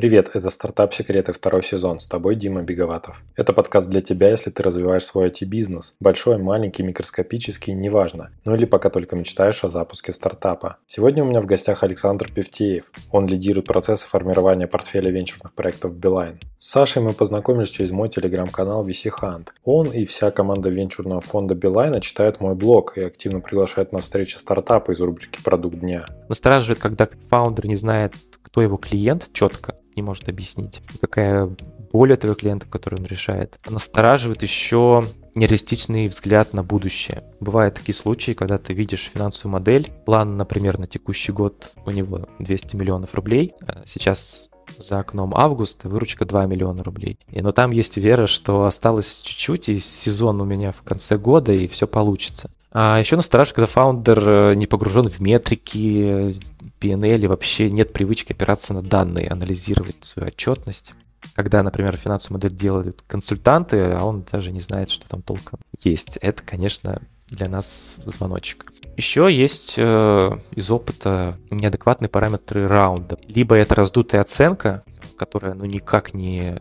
Привет, это «Стартап Секреты» второй сезон. С тобой Дима Беговатов. Это подкаст для тебя, если ты развиваешь свой IT-бизнес. Большой, маленький, микроскопический, неважно. Ну или пока только мечтаешь о запуске стартапа. Сегодня у меня в гостях Александр Певтеев. Он лидирует процессы формирования портфеля венчурных проектов Beeline. С Сашей мы познакомились через мой телеграм-канал VC Hunt. Он и вся команда венчурного фонда Beeline читают мой блог и активно приглашают на встречи стартапа из рубрики «Продукт дня». Настораживает, когда фаундер не знает, кто его клиент четко, не может объяснить, какая боль этого клиента, который он решает. Настораживает еще нереалистичный взгляд на будущее. Бывают такие случаи, когда ты видишь финансовую модель, план, например, на текущий год у него 200 миллионов рублей, а сейчас за окном августа, выручка 2 миллиона рублей. И, но там есть вера, что осталось чуть-чуть, и сезон у меня в конце года, и все получится. А еще настораживает, когда фаундер э, не погружен в метрики, PNL, вообще нет привычки опираться на данные, анализировать свою отчетность. Когда, например, финансовую модель делают консультанты, а он даже не знает, что там толком есть. Это, конечно, для нас звоночек. Еще есть э, из опыта неадекватные параметры раунда. Либо это раздутая оценка, которая ну, никак не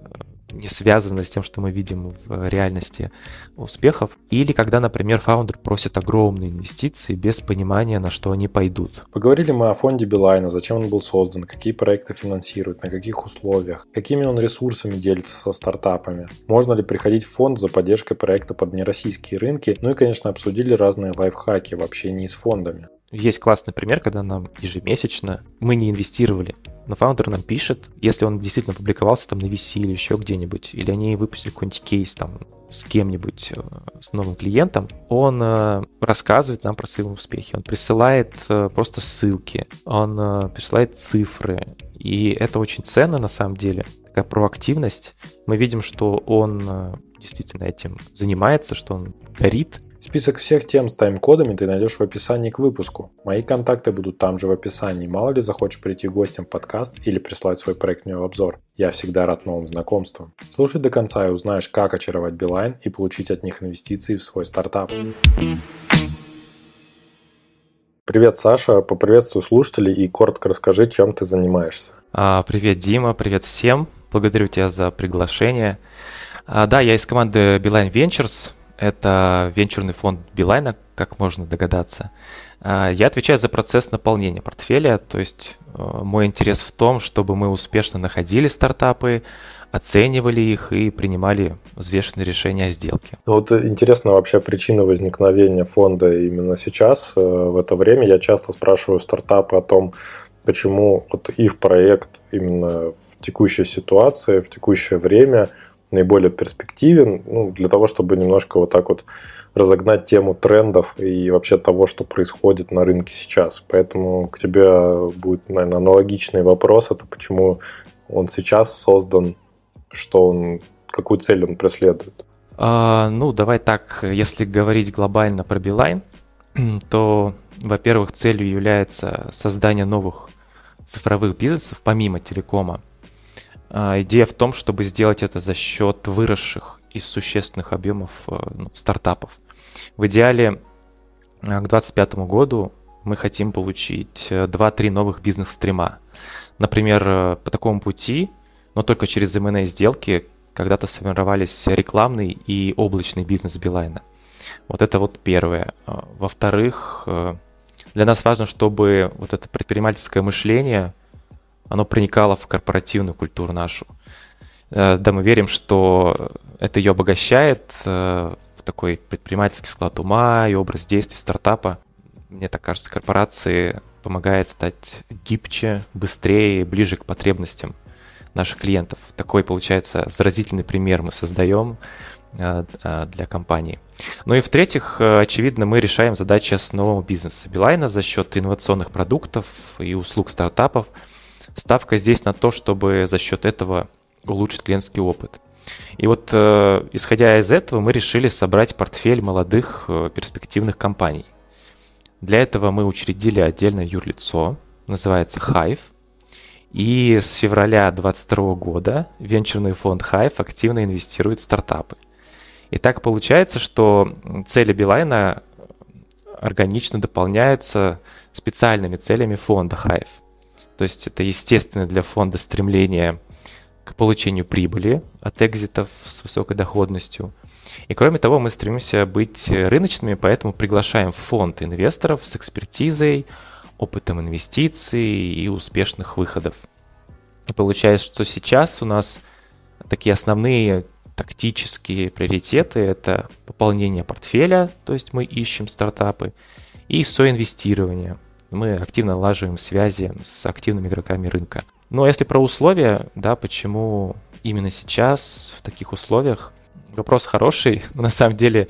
не связано с тем, что мы видим в реальности успехов, или когда, например, фаундер просит огромные инвестиции без понимания, на что они пойдут. Поговорили мы о фонде Билайна, зачем он был создан, какие проекты финансируют, на каких условиях, какими он ресурсами делится со стартапами, можно ли приходить в фонд за поддержкой проекта под нероссийские рынки, ну и, конечно, обсудили разные лайфхаки в общении с фондами. Есть классный пример, когда нам ежемесячно мы не инвестировали, но фаундер нам пишет, если он действительно публиковался там на VC или еще где-нибудь, или они выпустили какой-нибудь кейс там с кем-нибудь, э, с новым клиентом, он э, рассказывает нам про свои успехи, он присылает э, просто ссылки, он присылает цифры, и это очень ценно на самом деле, такая проактивность. Мы видим, что он действительно этим занимается, что он горит Список всех тем с тайм-кодами ты найдешь в описании к выпуску. Мои контакты будут там же в описании. Мало ли захочешь прийти гостем в подкаст или прислать свой проект в обзор. Я всегда рад новым знакомствам. Слушай до конца и узнаешь, как очаровать Билайн и получить от них инвестиции в свой стартап. Привет, Саша. Поприветствую слушателей и коротко расскажи, чем ты занимаешься. А, привет, Дима. Привет всем. Благодарю тебя за приглашение. А, да, я из команды Beeline Ventures. Это венчурный фонд Билайна, как можно догадаться. А, я отвечаю за процесс наполнения портфеля, то есть э, мой интерес в том, чтобы мы успешно находили стартапы, оценивали их и принимали взвешенные решения о сделке. Ну вот интересно вообще причина возникновения фонда именно сейчас, э, в это время. Я часто спрашиваю стартапы о том, почему вот их проект именно в текущей ситуации, в текущее время – наиболее перспективен, ну, для того, чтобы немножко вот так вот разогнать тему трендов и вообще того, что происходит на рынке сейчас. Поэтому к тебе будет, наверное, аналогичный вопрос. Это почему он сейчас создан, что он, какую цель он преследует? А, ну, давай так, если говорить глобально про Билайн, то, во-первых, целью является создание новых цифровых бизнесов помимо телекома. А, идея в том, чтобы сделать это за счет выросших из существенных объемов э, ну, стартапов. В идеале э, к 2025 году мы хотим получить 2-3 э, новых бизнес-стрима. Например, по такому пути, но только через M&A сделки, когда-то сформировались рекламный и облачный бизнес Билайна. Вот это вот первое. Во-вторых, для нас важно, чтобы вот это предпринимательское мышление оно проникало в корпоративную культуру нашу. Э, да, мы верим, что это ее обогащает э, в такой предпринимательский склад ума и образ действий стартапа. Мне так кажется, корпорации помогает стать гибче, быстрее, ближе к потребностям наших клиентов. Такой, получается, заразительный пример мы создаем э, для компании. Ну и в-третьих, очевидно, мы решаем задачи основного бизнеса Билайна за счет инновационных продуктов и услуг стартапов – Ставка здесь на то, чтобы за счет этого улучшить клиентский опыт. И вот э, исходя из этого мы решили собрать портфель молодых э, перспективных компаний. Для этого мы учредили отдельное юрлицо, называется Hive. И с февраля 2022 года венчурный фонд Hive активно инвестирует в стартапы. И так получается, что цели Билайна органично дополняются специальными целями фонда Hive – то есть это естественно для фонда стремление к получению прибыли от экзитов с высокой доходностью. И кроме того, мы стремимся быть рыночными, поэтому приглашаем фонд инвесторов с экспертизой, опытом инвестиций и успешных выходов. И получается, что сейчас у нас такие основные тактические приоритеты – это пополнение портфеля, то есть мы ищем стартапы, и соинвестирование. Мы активно налаживаем связи с активными игроками рынка. Ну а если про условия, да, почему именно сейчас, в таких условиях, вопрос хороший. На самом деле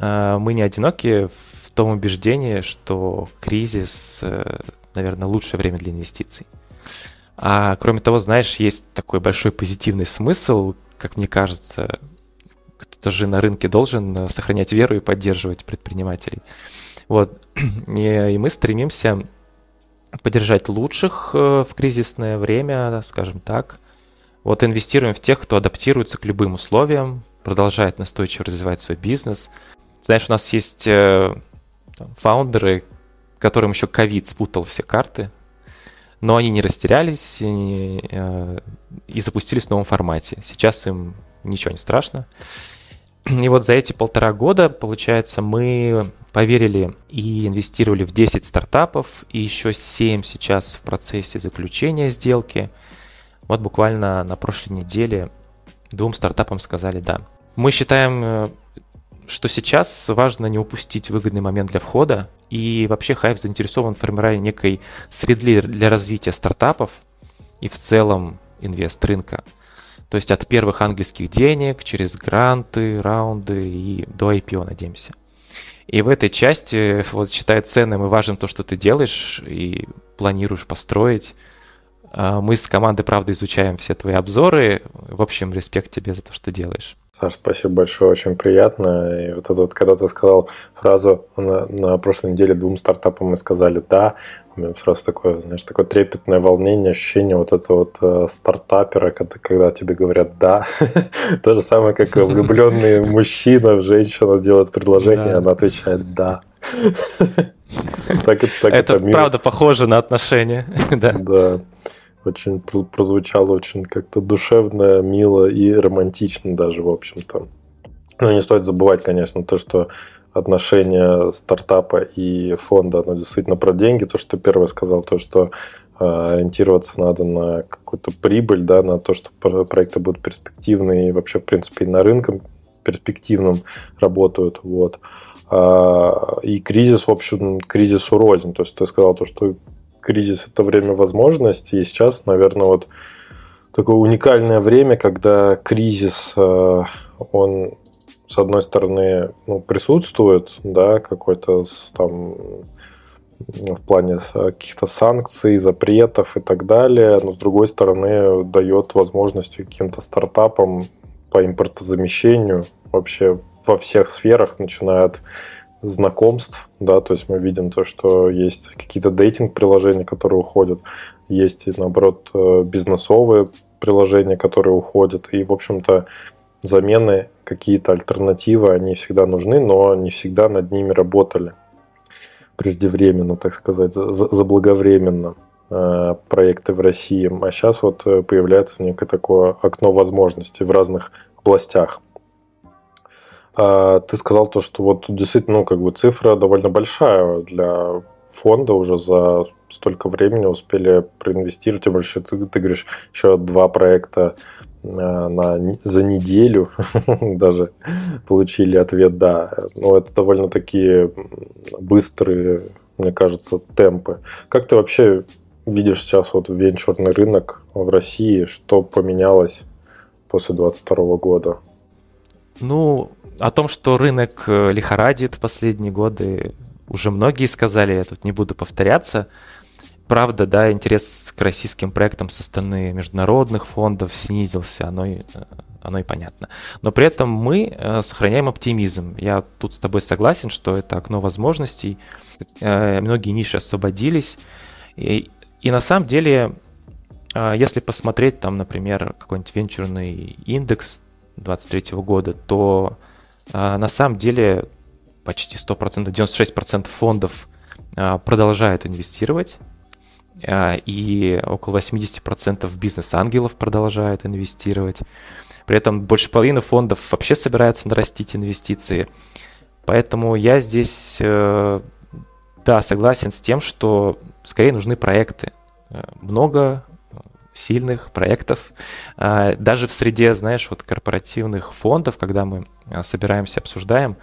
э, мы не одиноки в том убеждении, что кризис, э, наверное, лучшее время для инвестиций. А кроме того, знаешь, есть такой большой позитивный смысл, как мне кажется, кто-то же на рынке должен э, сохранять веру и поддерживать предпринимателей. Вот. И, мы стремимся поддержать лучших в кризисное время, скажем так. Вот инвестируем в тех, кто адаптируется к любым условиям, продолжает настойчиво развивать свой бизнес. Знаешь, у нас есть э, фаундеры, которым еще ковид спутал все карты, но они не растерялись и, э, и запустились в новом формате. Сейчас им ничего не страшно. И вот за эти полтора года, получается, мы поверили и инвестировали в 10 стартапов, и еще 7 сейчас в процессе заключения сделки. Вот буквально на прошлой неделе двум стартапам сказали «да». Мы считаем, э, что сейчас важно не упустить выгодный момент для входа, и вообще Hive заинтересован в формировании некой среды для развития стартапов и в целом инвест рынка. То есть от первых английских денег, через гранты, раунды и до IPO, надеемся. И в этой части вот считаю ценным и важным то, что ты делаешь и планируешь построить. А мы с командой, правда, изучаем все твои обзоры. В общем, респект тебе за то, что делаешь. Саш, спасибо большое, очень приятно. И вот это вот, когда ты сказал фразу на, на прошлой неделе двум стартапам мы сказали «да», у меня сразу такое, знаешь, такое трепетное волнение, ощущение вот этого вот э, стартапера, когда, когда тебе говорят «да». То же самое, как влюбленный мужчина в женщину делает предложение, она отвечает «да». Это правда похоже на отношения. Да очень прозвучало очень как-то душевно, мило и романтично даже, в общем-то. Но не стоит забывать, конечно, то, что отношение стартапа и фонда, оно действительно про деньги. То, что ты первое сказал, то, что э, ориентироваться надо на какую-то прибыль, да, на то, что проекты будут перспективные и вообще, в принципе, и на рынке перспективном работают. Вот. А, и кризис, в общем, кризису рознь. То есть ты сказал то, что кризис – это время возможностей. И сейчас, наверное, вот такое уникальное время, когда кризис, э, он, с одной стороны, ну, присутствует, да, какой-то там в плане каких-то санкций, запретов и так далее, но с другой стороны дает возможности каким-то стартапам по импортозамещению вообще во всех сферах, начиная от знакомств, да, то есть мы видим то, что есть какие-то дейтинг-приложения, которые уходят, есть, наоборот, э, бизнесовые приложения, которые уходят, и, в общем-то, замены, какие-то альтернативы, они всегда нужны, но не всегда над ними работали преждевременно, так сказать, заблаговременно э, проекты в России. А сейчас вот э, появляется некое такое окно возможностей в разных областях. А, ты сказал то, что вот действительно, ну, как бы цифра довольно большая для фонда уже за столько времени успели проинвестировать, тем более ты, ты говоришь, еще два проекта а, на, за неделю даже получили ответ «да». Но ну, это довольно такие быстрые, мне кажется, темпы. Как ты вообще видишь сейчас вот венчурный рынок в России? Что поменялось после 2022 года? Ну, о том, что рынок э, лихорадит последние годы, уже многие сказали, я тут не буду повторяться. Правда, да, интерес к российским проектам со стороны международных фондов снизился, оно, и, э, оно и понятно. Но при этом мы э, сохраняем оптимизм. Я тут с тобой согласен, что это окно возможностей. Многие ниши освободились. И, и на самом деле, если посмотреть там, например, какой-нибудь венчурный индекс 2023 года, то на самом деле почти 100%, 96% фондов а, продолжают инвестировать. и около 80% бизнес-ангелов продолжают инвестировать. При этом больше половины фондов вообще собираются нарастить инвестиции. Поэтому я здесь, да, согласен с тем, что скорее нужны проекты. Много сильных проектов. А, даже в среде, знаешь, вот корпоративных фондов, когда мы а, собираемся, обсуждаем,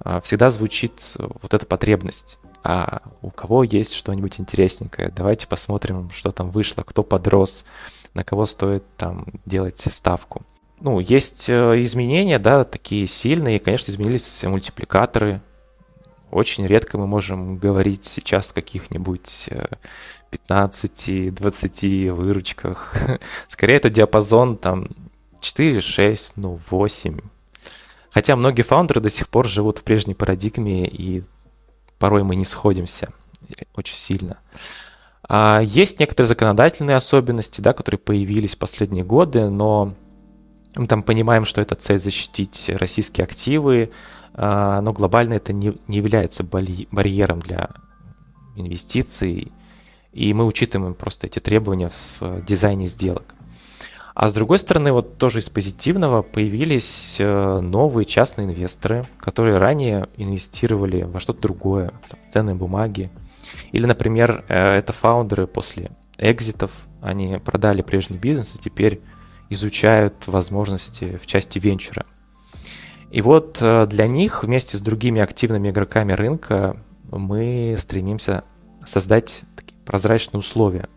а, всегда звучит вот эта потребность. А у кого есть что-нибудь интересненькое? Давайте посмотрим, что там вышло, кто подрос, на кого стоит там делать ставку. Ну, есть э, изменения, да, такие сильные. Конечно, изменились мультипликаторы. Очень редко мы можем говорить сейчас каких-нибудь э, 15-20 выручках. Скорее, это диапазон там 4, 6, ну 8. Хотя многие фаундеры до сих пор живут в прежней парадигме, и порой мы не сходимся очень сильно. А есть некоторые законодательные особенности, да, которые появились в последние годы, но мы там понимаем, что это цель защитить российские активы, а, но глобально это не, не является барьером для инвестиций и мы учитываем просто эти требования в э, дизайне сделок. А с другой стороны, вот тоже из позитивного появились э, новые частные инвесторы, которые ранее инвестировали во что-то другое, там, ценные бумаги. Или, например, э, это фаундеры после экзитов, они продали прежний бизнес и теперь изучают возможности в части венчура. И вот для них вместе с другими активными игроками рынка мы стремимся создать прозрачные условия.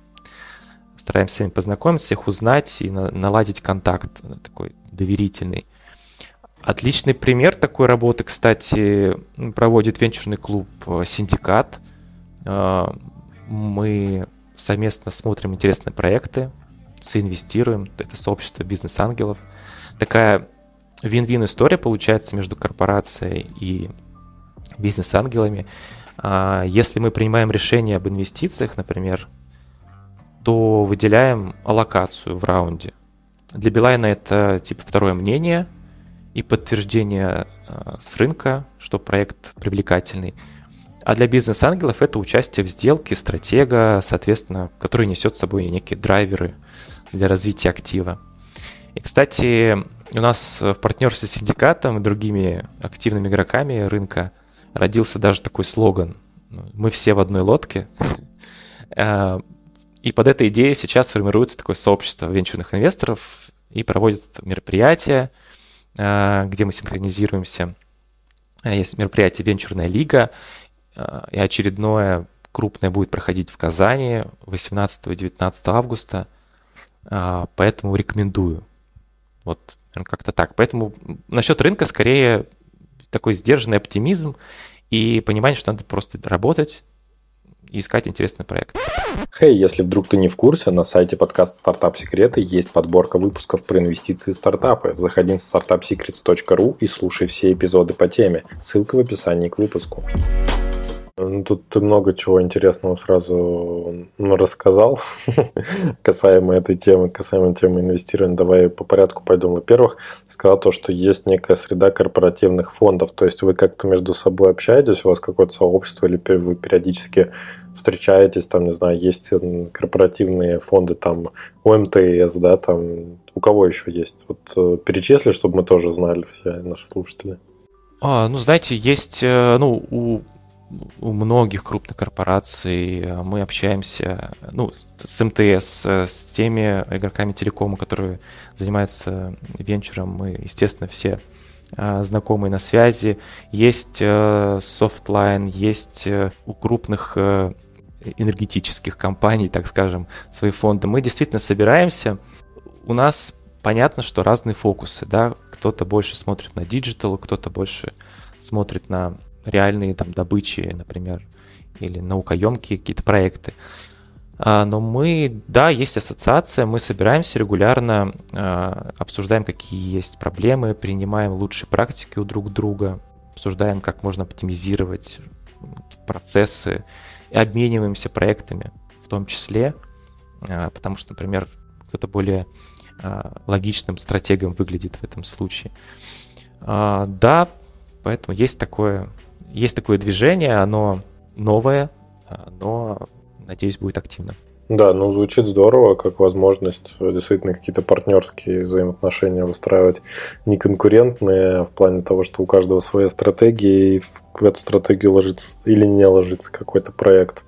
Стараемся с ними познакомиться, их узнать и на, наладить контакт такой доверительный. Отличный пример такой работы, кстати, проводит венчурный клуб э, «Синдикат». Э, мы совместно смотрим интересные проекты, соинвестируем. Это сообщество бизнес-ангелов. Такая вин-вин история получается между корпорацией и бизнес-ангелами. А, если мы принимаем решение об инвестициях, например, то выделяем аллокацию в раунде. Для Билайна это типа второе мнение и подтверждение а, с рынка, что проект привлекательный. А для бизнес-ангелов это участие в сделке стратега, соответственно, который несет с собой некие драйверы для развития актива. И, кстати, у нас в партнерстве с синдикатом и другими активными игроками рынка родился даже такой слоган «Мы все в одной лодке». Э, и под этой идеей сейчас формируется такое сообщество венчурных инвесторов и проводятся мероприятия, э, где мы синхронизируемся. Э, есть мероприятие «Венчурная лига», и очередное крупное будет проходить в Казани 18-19 августа, поэтому рекомендую. Вот как-то так. Поэтому насчет рынка скорее такой сдержанный оптимизм и понимание, что надо просто работать и искать интересный проект. Хей, hey, если вдруг ты не в курсе, на сайте подкаста «Стартап Секреты» есть подборка выпусков про инвестиции и стартапы. Заходи на startupsecrets.ru и слушай все эпизоды по теме. Ссылка в описании к выпуску. Ну, тут ты много чего интересного сразу ну, рассказал касаемо этой темы, касаемо темы инвестирования. Давай по порядку пойдем. Во-первых, сказал то, что есть некая среда корпоративных фондов. То есть вы как-то между собой общаетесь, у вас какое-то сообщество, или вы периодически встречаетесь, там, не знаю, есть корпоративные фонды, там, ОМТС, да, там, у кого еще есть? Вот э, перечисли, чтобы мы тоже знали, все наши слушатели. А, ну, знаете, есть, э, ну, у у многих крупных корпораций э, мы общаемся ну, с МТС, с теми игроками телекома, которые занимаются венчуром. Мы, естественно, все э, знакомые на связи. Есть Softline, э, есть у крупных энергетических компаний, так скажем, свои фонды. Мы действительно собираемся. У нас понятно, что разные фокусы, да, кто-то больше смотрит на digital, кто-то больше смотрит на реальные там добычи, например, или наукоемкие какие-то проекты. А, но мы, да, есть ассоциация, мы собираемся регулярно, а, обсуждаем, какие есть проблемы, принимаем лучшие практики у друг друга, обсуждаем, как можно оптимизировать процессы и обмениваемся проектами в том числе, а, потому что, например, кто-то более логичным стратегом выглядит в этом случае. Да, поэтому есть такое есть такое движение, оно новое, но, надеюсь, будет активно. Да, ну звучит здорово, как возможность действительно какие-то партнерские взаимоотношения выстраивать не конкурентные, а в плане того, что у каждого своя стратегия, и в эту стратегию ложится или не ложится какой-то проект.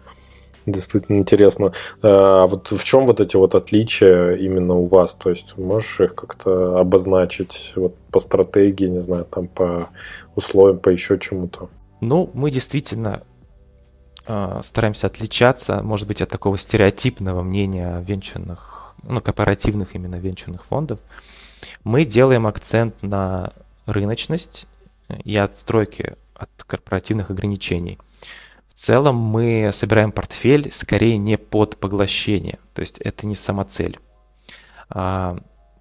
Действительно интересно. А вот в чем вот эти вот отличия именно у вас? То есть можешь их как-то обозначить вот по стратегии, не знаю, там по условиям, по еще чему-то? Ну, мы действительно э, стараемся отличаться, может быть, от такого стереотипного мнения венчурных, ну, корпоративных именно венчурных фондов. Мы делаем акцент на рыночность и отстройки от корпоративных ограничений – в целом мы собираем портфель скорее не под поглощение, то есть это не сама цель. А,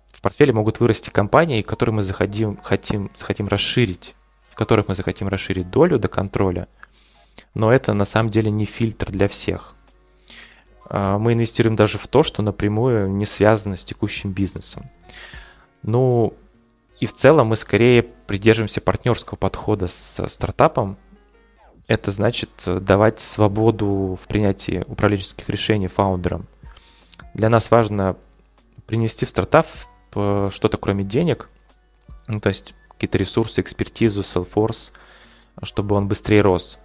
в портфеле могут вырасти компании, которые мы заходим, хотим, хотим расширить, которых мы захотим расширить долю до контроля, но это на самом деле не фильтр для всех. А, мы инвестируем даже в то, что напрямую не связано с текущим бизнесом. Ну, и в целом мы скорее придерживаемся партнерского подхода с стартапом, это значит э, давать свободу в принятии управленческих решений фаундерам. Для нас важно принести в стартап э, что-то кроме денег, ну, то есть какие-то ресурсы, экспертизу, Salesforce, чтобы он быстрее рос.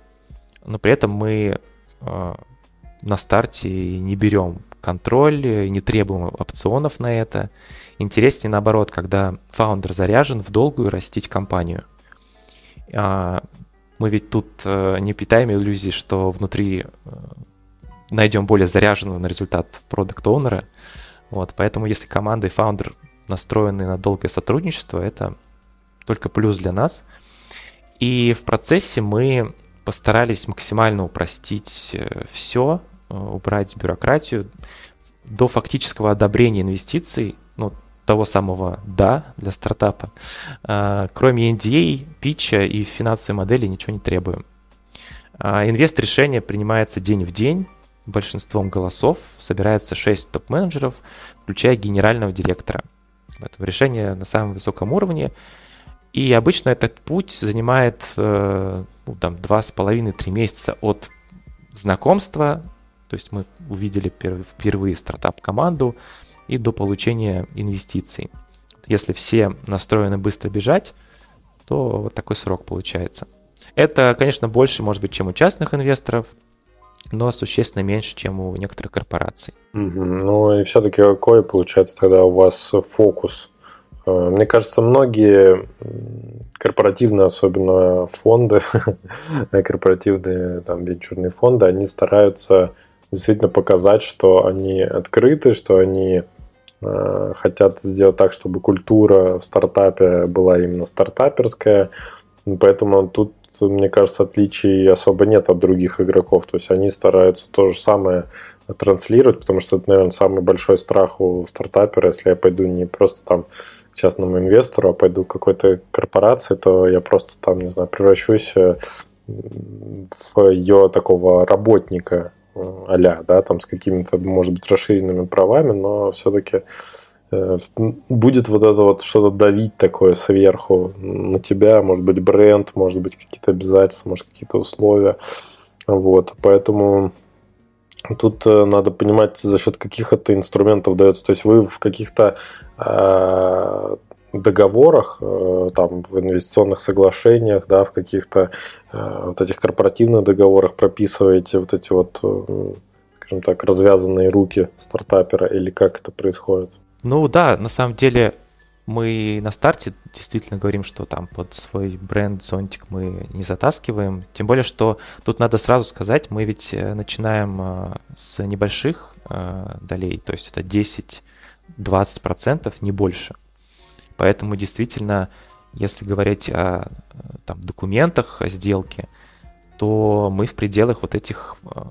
Но при этом мы э, на старте не берем контроль, не требуем опционов на это. Интереснее наоборот, когда фаундер заряжен в долгую растить компанию. А, мы ведь тут э, не питаем иллюзий, что внутри э, найдем более заряженного на результат продукт оунера Вот, поэтому если команда и фаундер настроены на долгое сотрудничество, это только плюс для нас. И в процессе мы постарались максимально упростить э, все, э, убрать бюрократию до фактического одобрения инвестиций. Ну, того самого «да» для стартапа. А, кроме NDA, питча и финансовой модели ничего не требуем. А, инвест решение принимается день в день, большинством голосов собирается 6 топ-менеджеров, включая генерального директора. Это решение на самом высоком уровне. И обычно этот путь занимает э, ну, там, 2,5-3 месяца от знакомства, то есть мы увидели впервые стартап-команду, и до получения инвестиций. Если все настроены быстро бежать, то вот такой срок получается. Это, конечно, больше, может быть, чем у частных инвесторов, но существенно меньше, чем у некоторых корпораций. Угу. Ну и все-таки какой получается тогда у вас фокус? Э, мне кажется, многие корпоративные, особенно фонды, корпоративные там венчурные фонды, они стараются действительно показать, что они открыты, что они Э, хотят сделать так, чтобы культура в стартапе была именно стартаперская. Поэтому тут, мне кажется, отличий особо нет от других игроков. То есть они стараются то же самое транслировать, потому что это, наверное, самый большой страх у стартапера. Если я пойду не просто там частному инвестору, а пойду к какой-то корпорации, то я просто там, не знаю, превращусь э, в ее такого работника, а да, там с какими-то, может быть, расширенными правами, но все-таки э, будет вот это вот что-то давить такое сверху на тебя, может быть, бренд, может быть, какие-то обязательства, может, какие-то условия. Вот, поэтому тут надо понимать, за счет каких это инструментов дается. То есть вы в каких-то договорах, э, там, в инвестиционных соглашениях, да, в каких-то э, вот этих корпоративных договорах прописываете вот эти вот, э, скажем так, развязанные руки стартапера или как это происходит? Ну да, на самом деле мы на старте действительно говорим, что там под свой бренд зонтик мы не затаскиваем. Тем более, что тут надо сразу сказать, мы ведь начинаем с небольших долей, то есть это 10-20%, не больше. Поэтому действительно, если говорить о там, документах, о сделке, то мы в пределах вот этих э,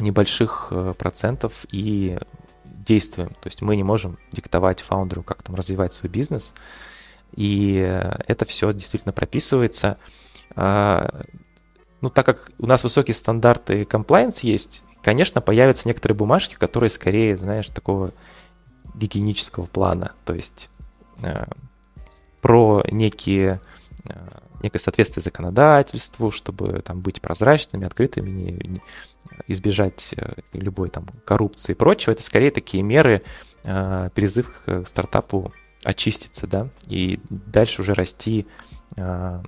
небольших э, процентов и действуем. То есть мы не можем диктовать фаундеру, как там развивать свой бизнес. И это все действительно прописывается. А, ну, так как у нас высокие стандарты compliance есть, конечно, появятся некоторые бумажки, которые скорее, знаешь, такого гигиенического плана. То есть Э, про некие э, некое соответствие законодательству, чтобы там быть прозрачными, открытыми, не, не избежать э, любой там коррупции и прочего. Это скорее такие меры, э, призыв к стартапу очиститься, да, и дальше уже расти э,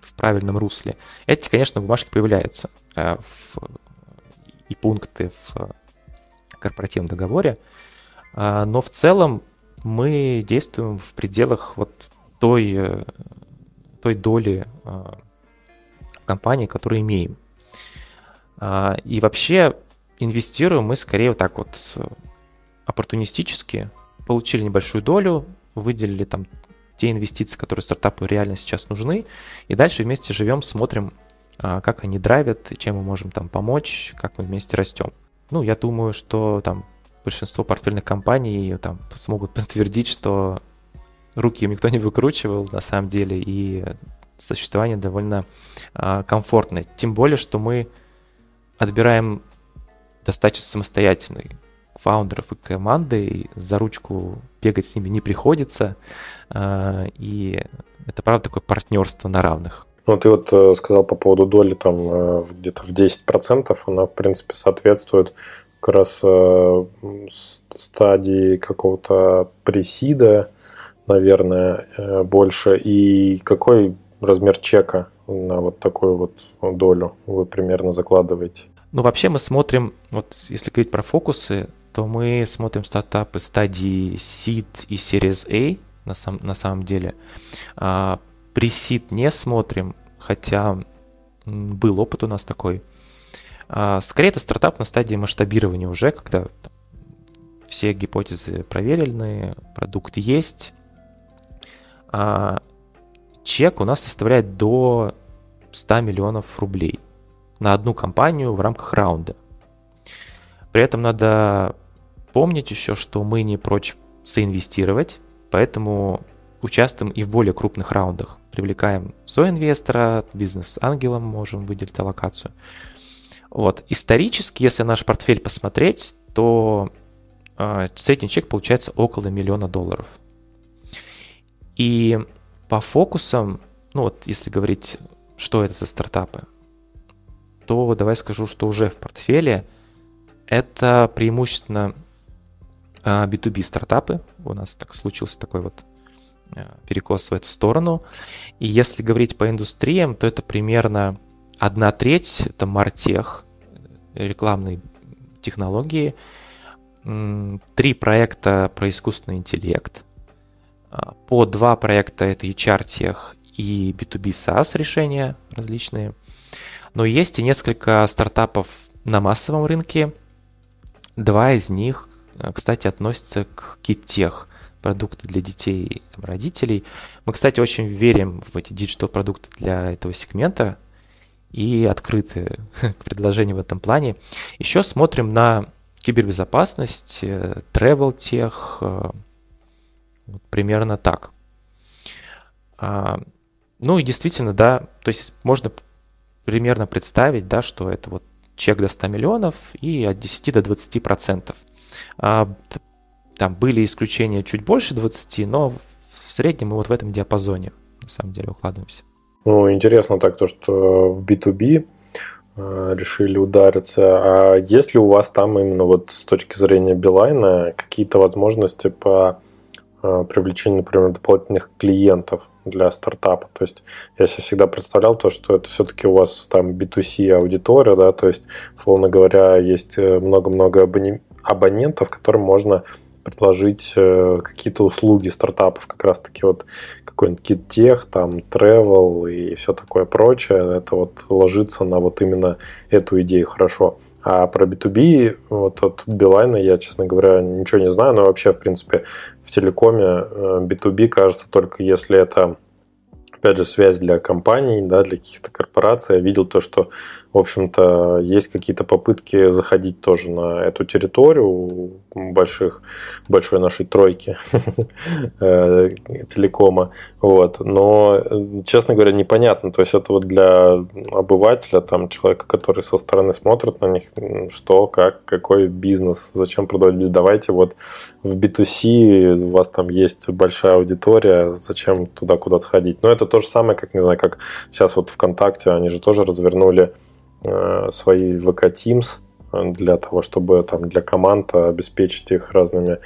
в правильном русле. Эти, конечно, бумажки появляются э, в, и пункты в корпоративном договоре, э, но в целом мы действуем в пределах вот той, э, той доли э, в компании, которую имеем. Э, и вообще инвестируем мы скорее вот так вот оппортунистически, получили небольшую долю, выделили там те инвестиции, которые стартапу реально сейчас нужны, и дальше вместе живем, смотрим, как они драйвят, чем мы можем там помочь, как мы вместе растем. Ну, я думаю, что там большинство портфельных компаний там смогут подтвердить, что руки им никто не выкручивал на самом деле, и существование довольно а, комфортное. Тем более, что мы отбираем достаточно самостоятельный фаундеров и команды, и за ручку бегать с ними не приходится, а, и это правда такое партнерство на равных. Ну, ты вот э, сказал по поводу доли там э, где-то в 10%, она, в принципе, соответствует как раз э, стадии какого-то пресида, наверное, э, больше. И какой размер чека на вот такую вот долю вы примерно закладываете? Ну, вообще мы смотрим, вот если говорить про фокусы, то мы смотрим стартапы стадии Seed и Series A на, сам, на самом деле. А, при не смотрим, хотя был опыт у нас такой. А, скорее, это стартап на стадии масштабирования уже, когда все гипотезы проверены, продукт есть. А чек у нас составляет до 100 миллионов рублей на одну компанию в рамках раунда. При этом надо помнить еще, что мы не прочь соинвестировать, поэтому участвуем и в более крупных раундах. Привлекаем соинвестора, бизнес-ангелом можем выделить аллокацию. Вот. Исторически, если наш портфель посмотреть, то э, средний чек получается около миллиона долларов. И по фокусам, ну вот если говорить, что это за стартапы, то давай скажу, что уже в портфеле это преимущественно B2B а, стартапы. У нас так случился такой вот э, перекос в эту сторону. И если говорить по индустриям, то это примерно одна треть это Мартех, рекламные технологии, три проекта про искусственный интеллект, а, по два проекта это HR-тех и B2B SaaS решения различные. Но есть и несколько стартапов на массовом рынке. Два из них, а, кстати, относятся к кит-тех продукты для детей и родителей. Мы, кстати, очень верим в эти диджитал-продукты для этого сегмента, и открыты к предложению в этом плане. Еще смотрим на кибербезопасность, э, travel тех, э, вот примерно так. А, ну и действительно, да, то есть можно примерно представить, да, что это вот чек до 100 миллионов и от 10 до 20 процентов. А, там были исключения чуть больше 20, но в среднем мы вот в этом диапазоне на самом деле укладываемся. Ну, интересно так то, что в B2B э, решили удариться. А есть ли у вас там именно вот с точки зрения Билайна какие-то возможности по э, привлечению, например, дополнительных клиентов для стартапа. То есть я себе всегда представлял то, что это все-таки у вас там B2C аудитория, да, то есть, словно говоря, есть э, много-много абонентов, которым можно предложить какие-то услуги стартапов, как раз-таки вот какой-нибудь кит-тех, там, travel и все такое прочее, это вот ложится на вот именно эту идею хорошо. А про B2B, вот от Билайна я, честно говоря, ничего не знаю, но вообще, в принципе, в телекоме B2B э, кажется только если это опять же, связь для компаний, да, для каких-то корпораций. Я видел то, что, в общем-то, есть какие-то попытки заходить тоже на эту территорию больших, большой нашей тройки э, телекома. Вот. Но, честно говоря, непонятно. То есть это вот для обывателя, там, человека, который со стороны смотрит на них, что, как, какой бизнес, зачем продавать бизнес. Давайте вот в B2C у вас там есть большая аудитория, зачем туда куда-то ходить. Но это то же самое, как, не знаю, как сейчас вот ВКонтакте, они же тоже развернули э, свои VK Teams для того, чтобы там для команд обеспечить их разными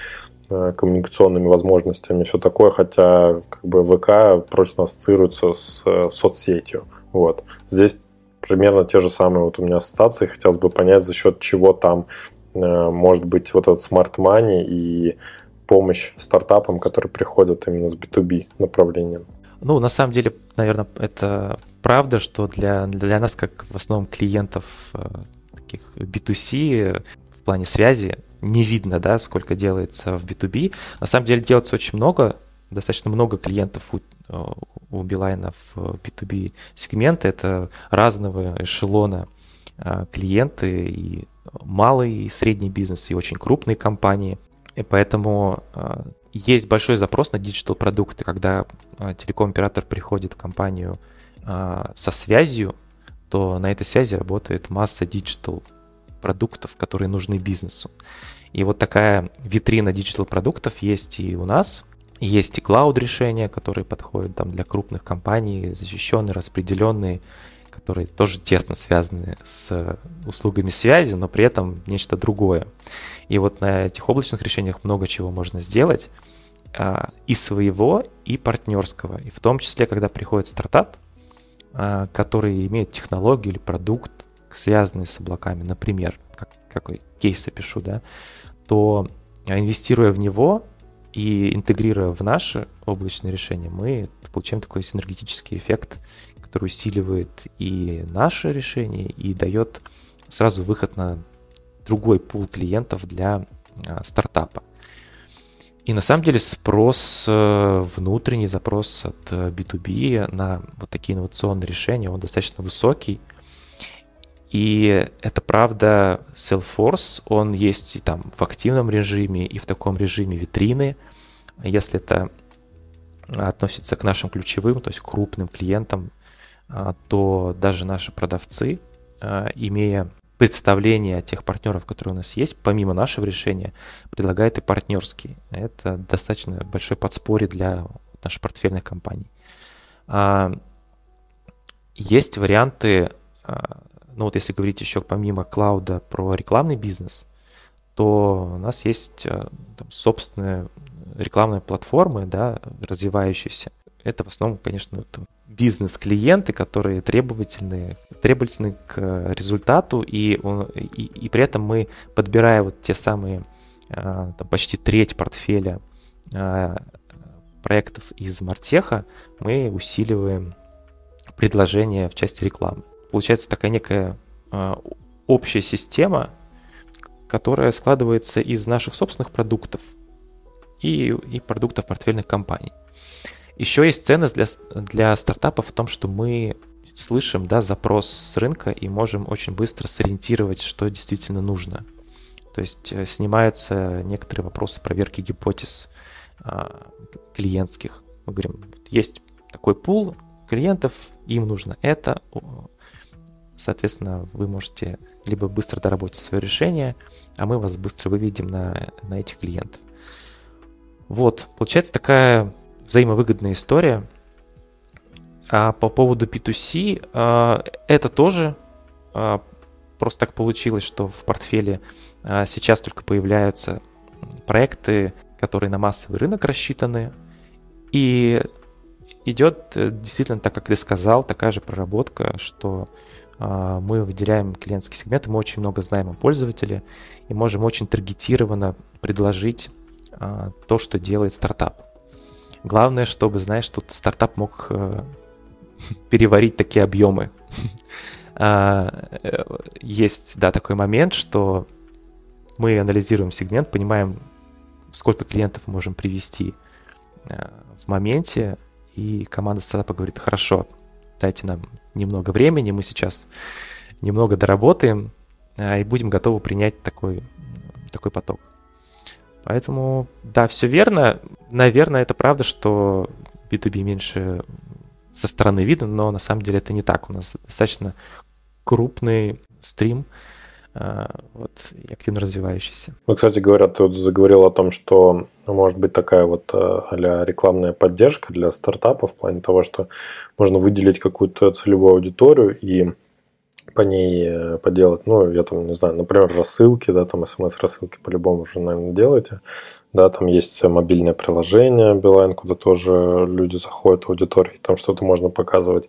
э, коммуникационными возможностями, все такое, хотя как бы ВК прочно ассоциируется с э, соцсетью. Вот. Здесь примерно те же самые вот у меня ассоциации. Хотелось бы понять, за счет чего там э, может быть вот этот smart money и помощь стартапам, которые приходят именно с B2B направлением. Ну, на самом деле, наверное, это правда, что для, для нас, как в основном клиентов э, таких B2C в плане связи, не видно, да, сколько делается в B2B. На самом деле делается очень много, достаточно много клиентов у, э, у Билайна в B2B сегменте. Это разного эшелона э, клиенты и малый и средний бизнес, и очень крупные компании. И поэтому э, есть большой запрос на digital продукты, когда телеком-оператор приходит в компанию со связью, то на этой связи работает масса digital продуктов, которые нужны бизнесу. И вот такая витрина digital продуктов есть и у нас – есть и cloud решения, которые подходят там для крупных компаний, защищенные, распределенные, которые тоже тесно связаны с услугами связи, но при этом нечто другое. И вот на этих облачных решениях много чего можно сделать а, и своего, и партнерского. И в том числе, когда приходит стартап, а, который имеет технологию или продукт, связанный с облаками, например, как, какой кейс опишу, да, то инвестируя в него, и интегрируя в наше облачное решение, мы получаем такой синергетический эффект, который усиливает и наше решение, и дает сразу выход на другой пул клиентов для а, стартапа. И на самом деле спрос, э, внутренний запрос от B2B э, на вот такие инновационные решения, он достаточно высокий. И это правда, Salesforce, он есть и там в активном режиме, и в таком режиме витрины. Если это относится к нашим ключевым, то есть крупным клиентам, а, то даже наши продавцы, а, имея представление тех партнеров, которые у нас есть, помимо нашего решения, предлагают и партнерские. Это достаточно большое подспорье для наших портфельных компаний. А, есть варианты ну вот если говорить еще помимо клауда про рекламный бизнес, то у нас есть э, там, собственные рекламные платформы, да, развивающиеся. Это в основном, конечно, бизнес-клиенты, которые требовательны, требовательны к результату, и, и, и при этом мы, подбирая вот те самые э, там, почти треть портфеля э, проектов из Мартеха, мы усиливаем предложение в части рекламы получается такая некая э, общая система, которая складывается из наших собственных продуктов и, и продуктов портфельных компаний. Еще есть ценность для, для стартапов в том, что мы слышим да, запрос с рынка и можем очень быстро сориентировать, что действительно нужно. То есть э, снимаются некоторые вопросы проверки гипотез а, клиентских. Мы говорим, есть такой пул клиентов, им нужно это, Соответственно, вы можете либо быстро доработать свое решение, а мы вас быстро выведем на, на этих клиентов. Вот, получается такая взаимовыгодная история. А по поводу P2C, а, это тоже а, просто так получилось, что в портфеле а, сейчас только появляются проекты, которые на массовый рынок рассчитаны. И идет э, действительно, так как ты сказал, такая же проработка, что мы выделяем клиентские сегменты, мы очень много знаем о пользователе и можем очень таргетированно предложить то, что делает стартап. Главное, чтобы, знаешь, тут стартап мог э, переварить такие объемы. А, э, есть, да, такой момент, что мы анализируем сегмент, понимаем, сколько клиентов можем привести э, в моменте, и команда стартапа говорит, хорошо, дайте нам немного времени, мы сейчас немного доработаем а, и будем готовы принять такой, такой поток. Поэтому, да, все верно. Наверное, это правда, что B2B меньше со стороны видно, но на самом деле это не так. У нас достаточно крупный стрим вот, и активно развивающийся. Ну, кстати говоря, ты вот заговорил о том, что может быть такая вот а рекламная поддержка для стартапов в плане того, что можно выделить какую-то целевую аудиторию и по ней э, поделать, ну, я там, не знаю, например, рассылки, да, там смс-рассылки по-любому уже, наверное, делаете, да, там есть мобильное приложение Билайн, куда тоже люди заходят аудитории, там что-то можно показывать.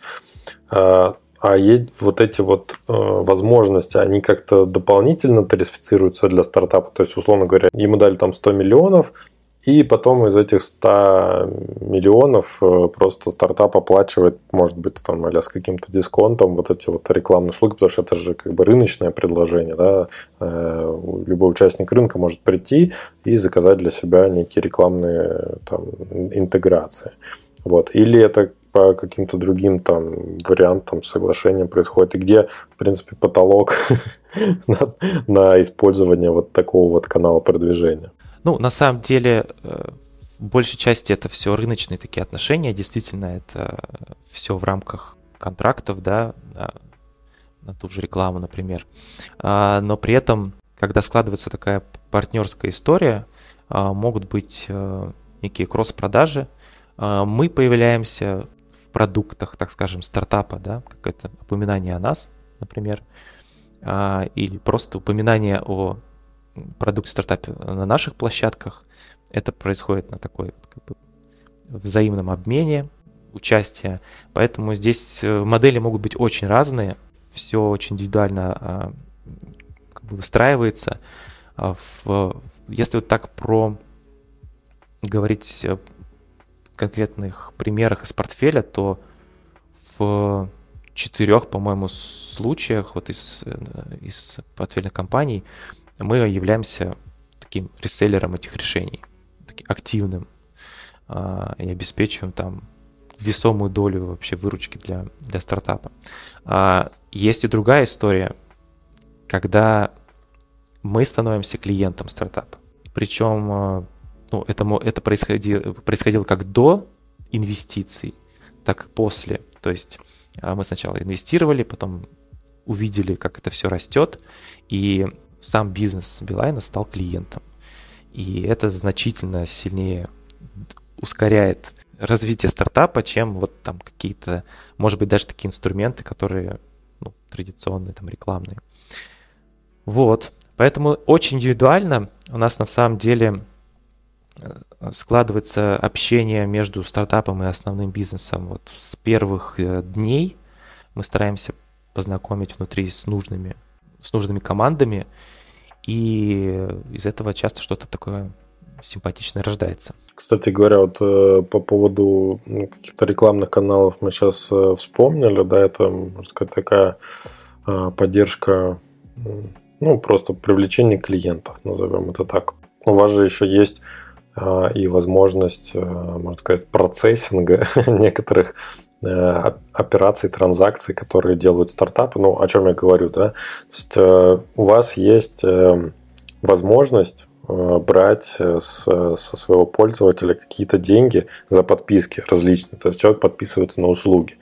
А, а вот эти вот э, возможности, они как-то дополнительно тарифицируются для стартапа. То есть, условно говоря, ему дали там 100 миллионов, и потом из этих 100 миллионов э, просто стартап оплачивает, может быть, там, или с каким-то дисконтом вот эти вот рекламные услуги, потому что это же как бы рыночное предложение, да, э, любой участник рынка может прийти и заказать для себя некие рекламные там, интеграции. Вот. Или это по каким-то другим там вариантам соглашения происходит, и где, в принципе, потолок на, на использование вот такого вот канала продвижения. Ну, на самом деле, э, в большей части это все рыночные такие отношения. Действительно, это все в рамках контрактов, да, на ту же рекламу, например. А, но при этом, когда складывается такая партнерская история, а, могут быть э, некие кросс-продажи. А, мы появляемся в продуктах, так скажем, стартапа, да, какое-то упоминание о нас, например, или просто упоминание о продукте стартапе на наших площадках. Это происходит на такой как бы, взаимном обмене участия. Поэтому здесь э, модели могут быть очень разные. Все очень индивидуально а, как бы выстраивается. А в, если вот так про говорить о конкретных примерах из портфеля, то в четырех, по-моему, случаях вот из, э, из портфельных компаний мы являемся таким реселлером этих решений, таким активным, а, и обеспечиваем там весомую долю вообще выручки для, для стартапа. А, есть и другая история, когда мы становимся клиентом стартапа. Причем а, ну, это, это происходило, происходило как до инвестиций, так и после. То есть мы сначала инвестировали, потом увидели, как это все растет, и сам бизнес Билайна стал клиентом. И это значительно сильнее ускоряет развитие стартапа, чем вот там какие-то, может быть, даже такие инструменты, которые ну, традиционные, там, рекламные. Вот. Поэтому очень индивидуально у нас на самом деле э, складывается общение между стартапом и основным бизнесом. Вот с первых э, дней мы стараемся познакомить внутри с нужными с нужными командами, и из этого часто что-то такое симпатичное рождается. Кстати говоря, вот э, по поводу ну, каких-то рекламных каналов мы сейчас э, вспомнили, да, это, можно сказать, такая э, поддержка, ну, просто привлечение клиентов, назовем это так. У вас же еще есть и возможность, можно сказать, процессинга некоторых операций, транзакций, которые делают стартапы. Ну, о чем я говорю, да? То есть э, у вас есть э, возможность брать с, со своего пользователя какие-то деньги за подписки различные. То есть человек подписывается на услуги.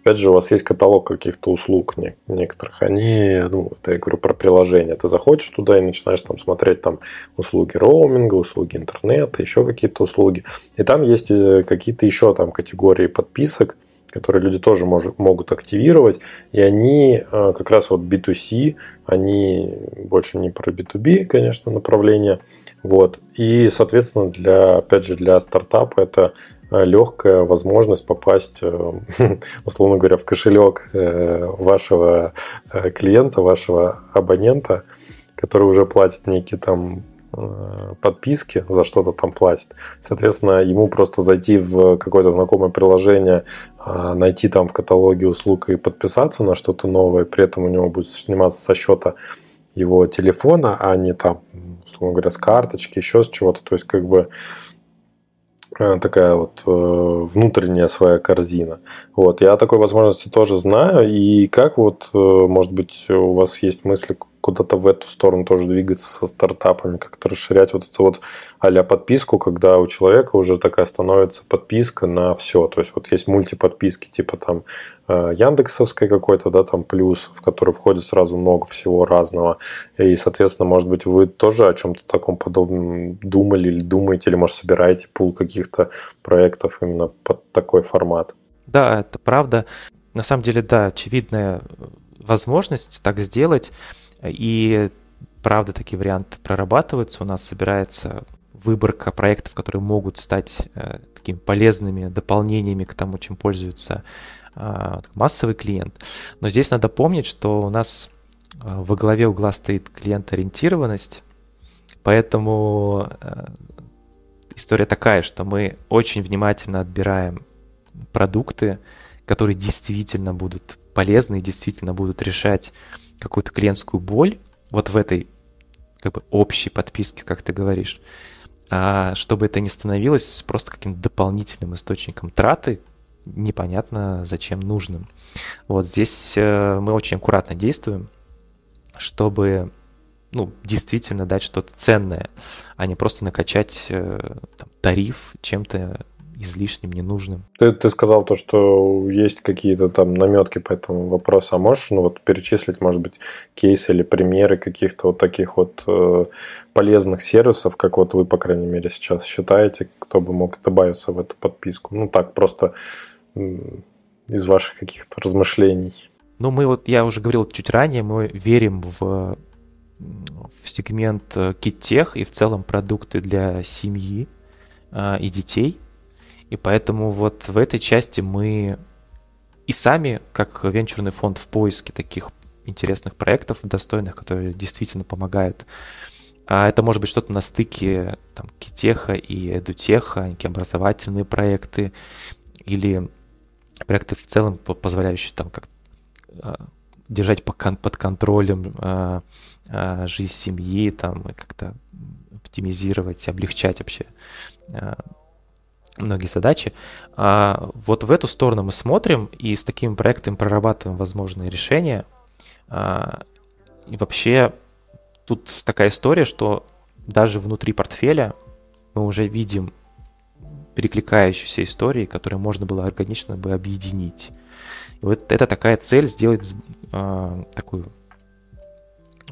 Опять же, у вас есть каталог каких-то услуг некоторых. Они, ну, это я говорю про приложение. Ты заходишь туда и начинаешь там смотреть там услуги роуминга, услуги интернета, еще какие-то услуги. И там есть какие-то еще там категории подписок, которые люди тоже мож, могут активировать, и они э, как раз вот B2C, они больше не про B2B, конечно, направление, вот, и, соответственно, для, опять же, для стартапа это э, легкая возможность попасть, э, условно говоря, в кошелек вашего клиента, вашего абонента, который уже платит некий там Э, подписки, за что-то там платит. Соответственно, ему просто зайти в какое-то знакомое приложение, а, найти там в каталоге услуг и подписаться на что-то новое, при этом у него будет сниматься со счета его телефона, а не там, условно говоря, с карточки, еще с чего-то. То есть, как бы э, такая вот э, внутренняя своя корзина. Вот. Я о такой возможности тоже знаю. И как вот, может быть, у вас есть мысли куда-то в эту сторону тоже двигаться со стартапами, как-то расширять вот эту вот а подписку, когда у человека уже такая становится подписка на все. То есть вот есть мультиподписки типа там э, Яндексовской какой-то, да, там плюс, в который входит сразу много всего разного. И, соответственно, может быть, вы тоже о чем-то таком подобном думали или думаете, или, может, собираете пул каких-то проектов именно под такой формат. Да, это правда. На самом деле, да, очевидная возможность так сделать. И правда, такие варианты прорабатываются. У нас собирается выборка проектов, которые могут стать э, такими полезными дополнениями к тому, чем пользуется э, массовый клиент. Но здесь надо помнить, что у нас э, во главе угла стоит клиент-ориентированность, поэтому э, история такая, что мы очень внимательно отбираем продукты, которые действительно будут полезны и действительно будут решать какую-то клиентскую боль вот в этой как бы общей подписке, как ты говоришь, а чтобы это не становилось просто каким-то дополнительным источником траты, непонятно зачем нужным. Вот здесь э, мы очень аккуратно действуем, чтобы ну, действительно дать что-то ценное, а не просто накачать э, там, тариф чем-то излишним, ненужным. Ты, ты сказал то, что есть какие-то там наметки по этому вопросу. А можешь ну, вот, перечислить, может быть, кейсы или примеры каких-то вот таких вот э, полезных сервисов, как вот вы, по крайней мере, сейчас считаете, кто бы мог добавиться в эту подписку? Ну, так, просто из ваших каких-то размышлений. Ну, мы вот, я уже говорил чуть ранее, мы верим в, в сегмент э, киттех и в целом продукты для семьи э, и детей. И поэтому вот в этой части мы и сами, как венчурный фонд, в поиске таких интересных проектов, достойных, которые действительно помогают. А это может быть что-то на стыке там, Китеха и Эдутеха, некие образовательные проекты или проекты в целом, позволяющие там как а, держать под контролем а, а, жизнь семьи, там, и как-то оптимизировать, облегчать вообще многие задачи. А вот в эту сторону мы смотрим и с такими проектами прорабатываем возможные решения. А, и вообще тут такая история, что даже внутри портфеля мы уже видим перекликающиеся истории, которые можно было органично бы объединить. И вот это такая цель сделать а, такую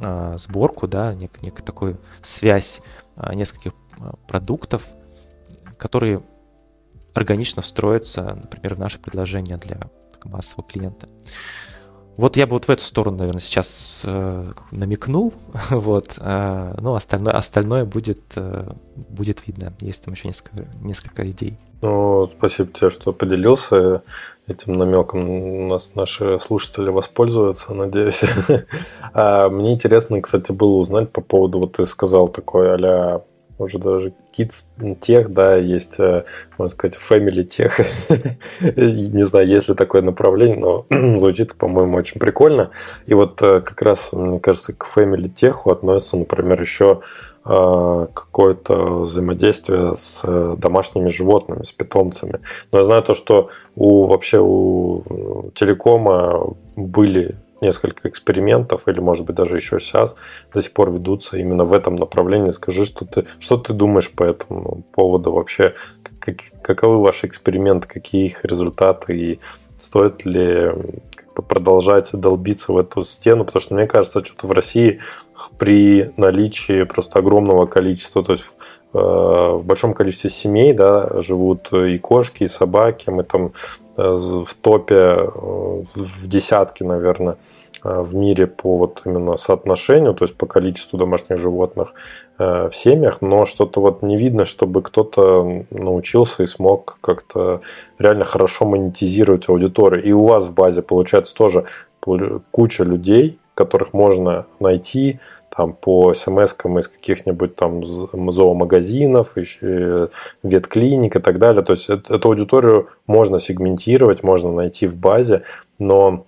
а, сборку, да, нек, нек, такую связь а, нескольких продуктов, которые органично встроиться, например, в наше предложение для массового клиента. Вот я бы вот в эту сторону, наверное, сейчас э, намекнул, вот, э, ну, остальное, остальное будет, э, будет видно. Есть там еще несколько, несколько идей. Ну, спасибо тебе, что поделился этим намеком. У нас наши слушатели воспользуются, надеюсь. а мне интересно, кстати, было узнать по поводу, вот ты сказал такой а уже даже kids тех, да, есть, э, можно сказать, family тех. Не знаю, есть ли такое направление, но звучит, по-моему, очень прикольно. И вот э, как раз, мне кажется, к family теху относится, например, еще э, какое-то взаимодействие с домашними животными, с питомцами. Но я знаю то, что у вообще у телекома были несколько экспериментов, или, может быть, даже еще сейчас до сих пор ведутся именно в этом направлении. Скажи, что ты, что ты думаешь по этому поводу вообще? Как, каковы ваши эксперименты, какие их результаты, и стоит ли продолжать долбиться в эту стену? Потому что, мне кажется, что-то в России при наличии просто огромного количества, то есть э, в большом количестве семей да, живут и кошки, и собаки, мы там в топе э, в десятки, наверное, э, в мире по вот именно соотношению, то есть по количеству домашних животных в семьях, но что-то вот не видно, чтобы кто-то научился и смог как-то реально хорошо монетизировать аудиторию. И у вас в базе получается тоже куча людей, которых можно найти, там, по смс из каких-нибудь там зоомагазинов, ветклиник и так далее. То есть эту аудиторию можно сегментировать, можно найти в базе, но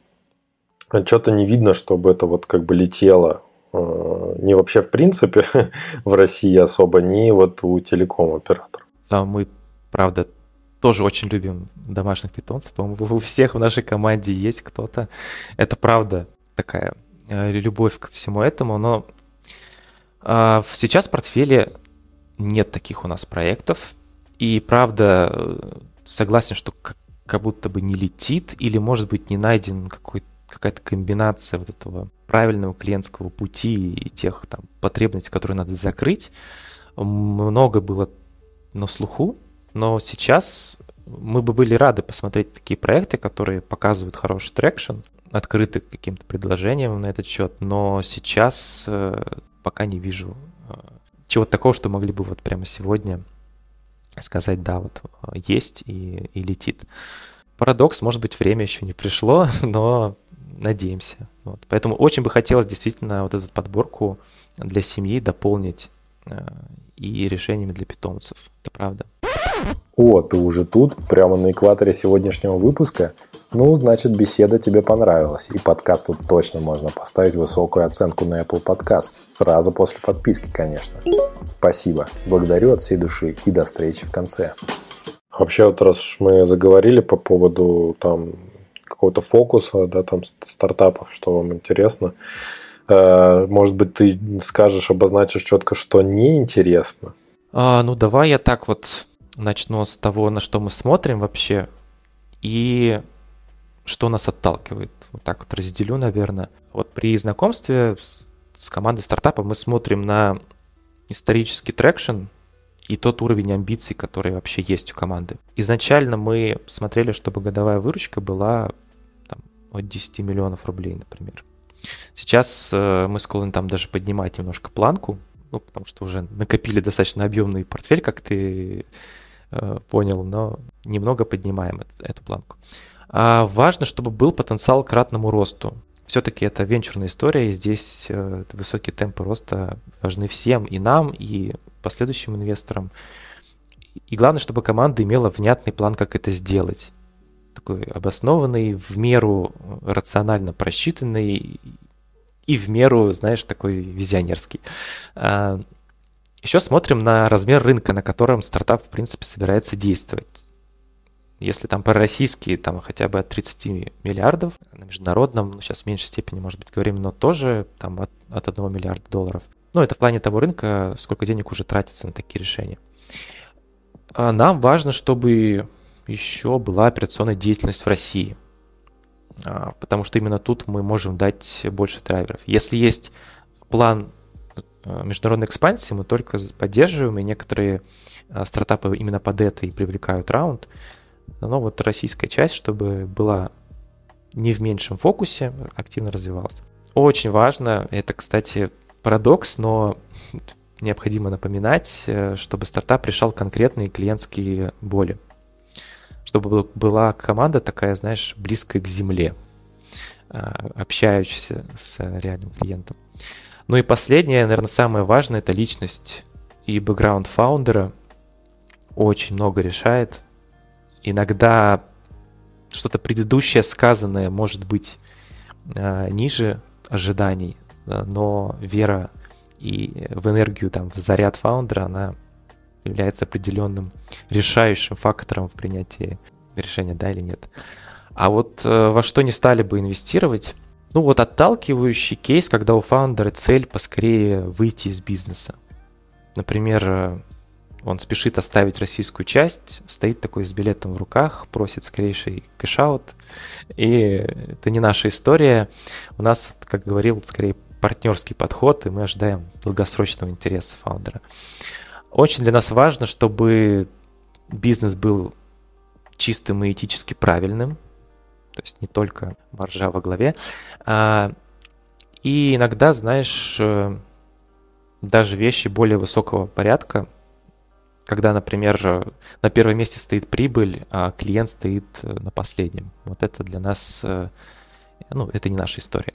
что-то не видно, чтобы это вот как бы летело э, не вообще в принципе в России особо, не вот у телеком-операторов. Да, мы, правда, тоже очень любим домашних питомцев. По-моему, у всех в нашей команде есть кто-то. Это правда такая любовь ко всему этому, но а, сейчас в портфеле нет таких у нас проектов. И правда, согласен, что как будто бы не летит, или, может быть, не найден какая-то комбинация вот этого правильного клиентского пути и тех там потребностей, которые надо закрыть. Много было на слуху, но сейчас мы бы были рады посмотреть такие проекты, которые показывают хороший traction, открыты каким-то предложениям на этот счет, но сейчас э, пока не вижу э, чего-то такого, что могли бы вот прямо сегодня сказать, да, вот э, есть и, и летит. Парадокс, может быть, время еще не пришло, но надеемся. Вот. Поэтому очень бы хотелось действительно вот эту подборку для семьи дополнить э, и решениями для питомцев. Это правда. О, ты уже тут, прямо на экваторе сегодняшнего выпуска? Ну, значит, беседа тебе понравилась, и подкасту точно можно поставить высокую оценку на Apple Podcast, сразу после подписки, конечно. Спасибо, благодарю от всей души, и до встречи в конце. Вообще, вот раз уж мы заговорили по поводу там какого-то фокуса, да, там стартапов, что вам интересно, э, может быть, ты скажешь, обозначишь четко, что неинтересно? А, ну, давай я так вот начну с того, на что мы смотрим вообще. И что нас отталкивает. Вот так вот разделю, наверное. Вот при знакомстве с, с командой стартапа мы смотрим на исторический traction и тот уровень амбиций, который вообще есть у команды. Изначально мы смотрели, чтобы годовая выручка была там, от 10 миллионов рублей, например. Сейчас э, мы склонны там даже поднимать немножко планку, ну, потому что уже накопили достаточно объемный портфель, как ты понял, но немного поднимаем эту, планку. А важно, чтобы был потенциал к кратному росту. Все-таки это венчурная история, и здесь э, высокие темпы роста важны всем, и нам, и последующим инвесторам. И главное, чтобы команда имела внятный план, как это сделать. Такой обоснованный, в меру рационально просчитанный и в меру, знаешь, такой визионерский. Еще смотрим на размер рынка, на котором стартап, в принципе, собирается действовать. Если там по-российски, там хотя бы от 30 миллиардов, на международном, ну, сейчас в меньшей степени, может быть, говорим, но тоже там от, от 1 миллиарда долларов. Ну, это в плане того рынка, сколько денег уже тратится на такие решения. А нам важно, чтобы еще была операционная деятельность в России, а, потому что именно тут мы можем дать больше драйверов. Если есть план международной экспансии, мы только поддерживаем, и некоторые а, стартапы именно под это и привлекают раунд – но вот российская часть, чтобы была не в меньшем фокусе, активно развивалась. Очень важно, это, кстати, парадокс, но необходимо напоминать, э, чтобы стартап решал конкретные клиентские боли. Чтобы была команда такая, знаешь, близкая к земле, э, общающаяся с реальным клиентом. Ну и последнее, наверное, самое важное, это личность и бэкграунд фаундера очень много решает иногда что-то предыдущее сказанное может быть э, ниже ожиданий, но вера и в энергию, там, в заряд фаундера, она является определенным решающим фактором в принятии решения, да или нет. А вот э, во что не стали бы инвестировать, ну вот отталкивающий кейс, когда у фаундера цель поскорее выйти из бизнеса. Например, э, он спешит оставить российскую часть, стоит такой с билетом в руках, просит скорейший cashout. И это не наша история. У нас, как говорил, скорее партнерский подход, и мы ожидаем долгосрочного интереса фаундера. Очень для нас важно, чтобы бизнес был чистым и этически правильным, то есть не только маржа во главе. А, и иногда, знаешь, э, даже вещи более высокого порядка когда, например, на первом месте стоит прибыль, а клиент стоит э, на последнем. Вот это для нас, э, ну, это не наша история.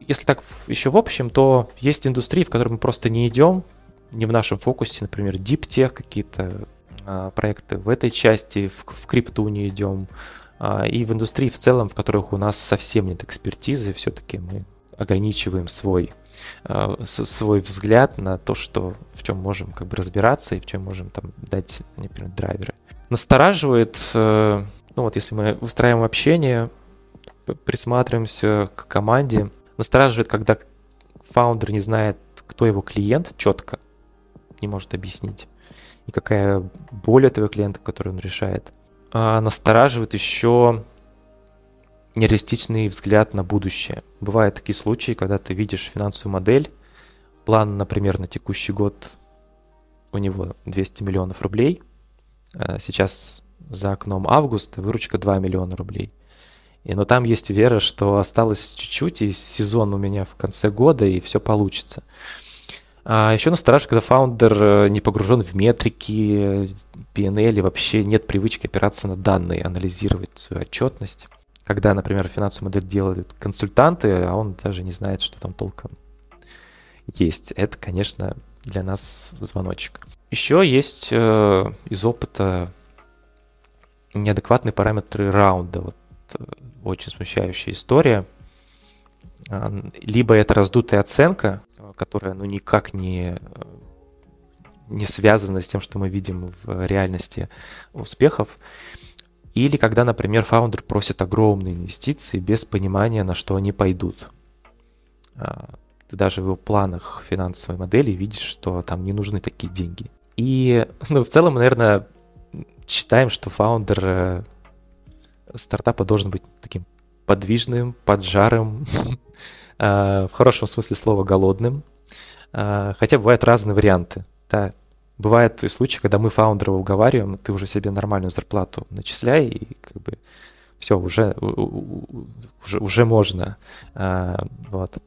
Если так еще в общем, то есть индустрии, в которые мы просто не идем, не в нашем фокусе, например, DeepTech, какие-то а, проекты в этой части, в, в крипту не идем, и в индустрии в целом, в которых у нас совсем нет экспертизы, все-таки мы ограничиваем свой Э, свой взгляд на то, что в чем можем как бы разбираться и в чем можем там дать, например, драйверы. Настораживает, ну вот если мы устраиваем общение, присматриваемся к команде, настораживает, когда фаундер не знает, кто его клиент четко, не может объяснить, и какая боль этого клиента, который он решает. А настораживает еще нереалистичный взгляд на будущее. Бывают такие случаи, когда ты видишь финансовую модель, план, например, на текущий год у него 200 миллионов рублей, а сейчас за окном августа выручка 2 миллиона рублей. И, но там есть вера, что осталось чуть-чуть, и сезон у меня в конце года, и все получится. А еще настораживает, когда фаундер э, не погружен в метрики, PNL, вообще нет привычки опираться на данные, анализировать свою отчетность. Когда, например, финансовую модель делают консультанты, а он даже не знает, что там толком есть. Это, конечно, для нас звоночек. Еще есть э, из опыта неадекватные параметры раунда. Вот э, очень смущающая история. Либо это раздутая оценка, которая ну, никак не, не связана с тем, что мы видим в реальности успехов. Или когда, например, фаундер просит огромные инвестиции без понимания, на что они пойдут. А, ты даже в его планах финансовой модели видишь, что там не нужны такие деньги. И ну, в целом, наверное, считаем, что фаундер э, стартапа должен быть таким подвижным, поджарым, э, в хорошем смысле слова голодным. Э, хотя бывают разные варианты. Бывают и случаи, когда мы фаундера уговариваем, ты уже себе нормальную зарплату начисляй, и как бы все, уже, уже, уже можно. Вот.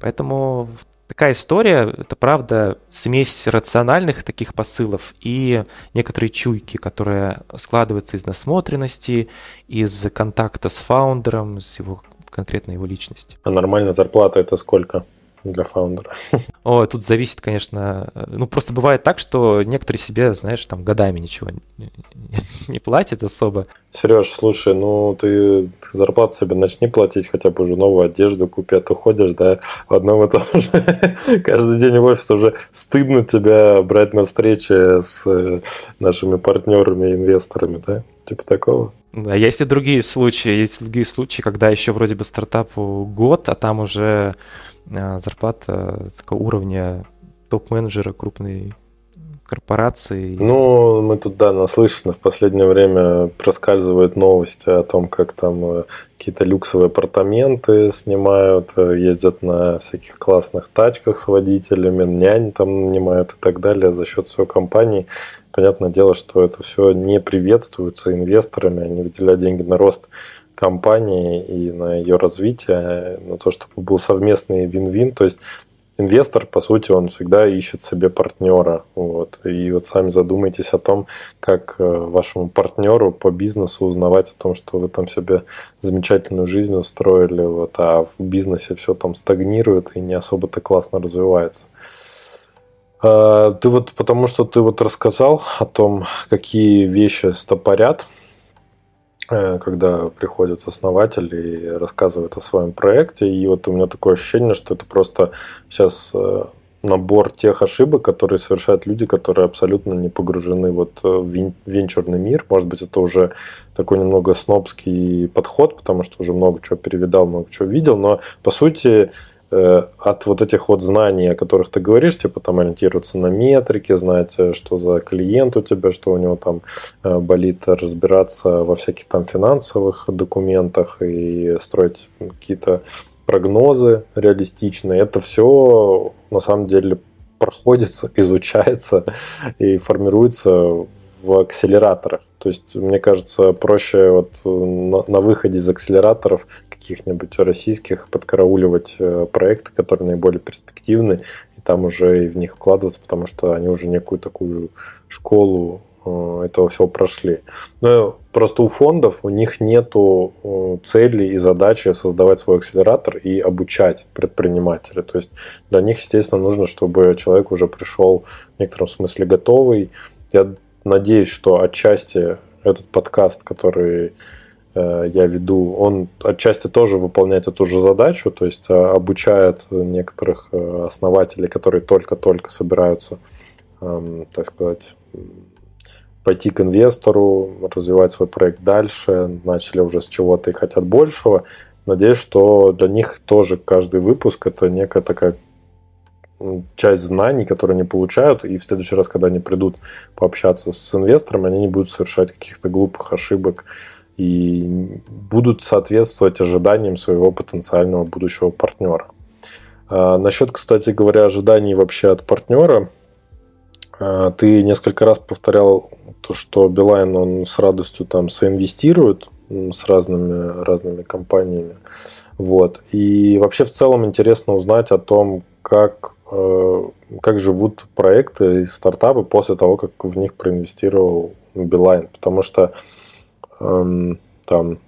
Поэтому такая история, это правда смесь рациональных таких посылов и некоторые чуйки, которые складываются из насмотренности, из контакта с фаундером, с его конкретной его личностью. А нормальная зарплата это сколько? Для фаундера. О, тут зависит, конечно. Ну, просто бывает так, что некоторые себе, знаешь, там годами ничего не, не платят особо. Сереж, слушай, ну ты, зарплату себе начни платить, хотя бы уже новую одежду купи, а ты ходишь, да, в одном и том же. Каждый день в офис уже стыдно тебя брать на встречи с э, нашими партнерами и инвесторами, да? Типа такого. Да, есть и другие случаи. Есть другие случаи, когда еще вроде бы стартапу год, а там уже зарплата такого уровня топ-менеджера крупной корпорации. Ну, мы тут, да, наслышаны. В последнее время проскальзывают новости о том, как там э, какие-то люксовые апартаменты снимают, э, ездят на всяких классных тачках с водителями, нянь там нанимают и так далее за счет своей компании. Понятное дело, что это все не приветствуется инвесторами, они выделяют деньги на рост компании и на ее развитие, на то, чтобы был совместный вин-вин. То есть инвестор, по сути, он всегда ищет себе партнера. Вот. И вот сами задумайтесь о том, как э, вашему партнеру по бизнесу узнавать о том, что вы там себе замечательную жизнь устроили, вот, а в бизнесе все там стагнирует и не особо-то классно развивается. А, ты вот потому что ты вот рассказал о том, какие вещи стопорят, когда приходит основатель и рассказывает о своем проекте. И вот у меня такое ощущение, что это просто сейчас э, набор тех ошибок, которые совершают люди, которые абсолютно не погружены вот в венчурный мир. Может быть, это уже такой немного снобский подход, потому что уже много чего перевидал, много чего видел, но по сути Э, от вот этих вот знаний, о которых ты говоришь, типа там ориентироваться на метрики, знать, э, что за клиент у тебя, что у него там э, болит, разбираться во всяких там финансовых документах и строить какие-то прогнозы реалистичные. Это все на самом деле проходится, изучается и формируется в акселераторах. То есть, мне кажется, проще вот на, на выходе из акселераторов каких-нибудь российских подкарауливать э, проекты, которые наиболее перспективны, и там уже и в них вкладываться, потому что они уже некую такую школу э, этого всего прошли. Но просто у фондов у них нету э, цели и задачи создавать свой акселератор и обучать предпринимателя. То есть для них, естественно, нужно, чтобы человек уже пришел в некотором смысле готовый. Я надеюсь, что отчасти этот подкаст, который я веду, он отчасти тоже выполняет эту же задачу, то есть э, обучает некоторых э, основателей, которые только-только собираются, эм, так сказать, пойти к инвестору, развивать свой проект дальше, начали уже с чего-то и хотят большего. надеюсь, что для них тоже каждый выпуск это некая такая часть знаний, которые они получают, и в следующий раз, когда они придут пообщаться с инвестором, они не будут совершать каких-то глупых ошибок и будут соответствовать ожиданиям своего потенциального будущего партнера. А, насчет, кстати говоря, ожиданий вообще от партнера, а, ты несколько раз повторял то, что Билайн он с радостью там соинвестирует с разными, разными компаниями. Вот. И вообще в целом интересно узнать о том, как, э, как живут проекты и стартапы после того, как в них проинвестировал Билайн. Потому что там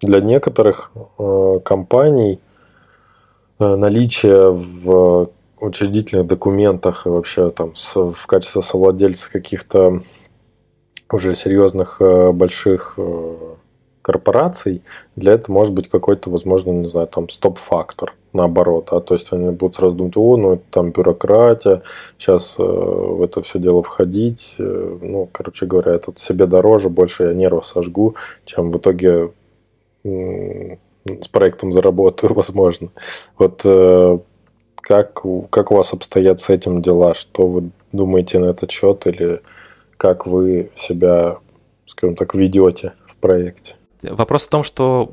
для некоторых э, компаний э, наличие в учредительных документах и вообще там в качестве совладельца каких-то уже серьезных э, больших корпораций, для этого может быть какой-то, возможно, не знаю, там стоп-фактор, наоборот, а то есть они будут сразу думать, о, ну это там бюрократия, сейчас э, в это все дело входить, э, ну, короче говоря, это себе дороже, больше я нервов сожгу, чем в итоге э, с проектом заработаю, возможно. Вот э, как, как у вас обстоят с этим дела? Что вы думаете на этот счет или как вы себя, скажем так, ведете в проекте? Вопрос в том, что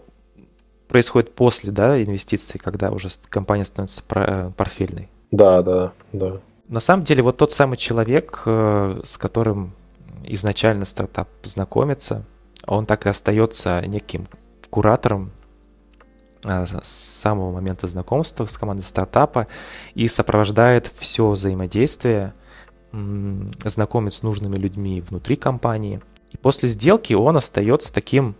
происходит после да, инвестиций, когда уже компания становится э, портфельной. Да, да, да. На самом деле, вот тот самый человек, э, с которым изначально стартап знакомится, он так и остается неким куратором э, с самого момента знакомства с командой стартапа и сопровождает все взаимодействие, знакомит с нужными людьми внутри компании. И после сделки он остается таким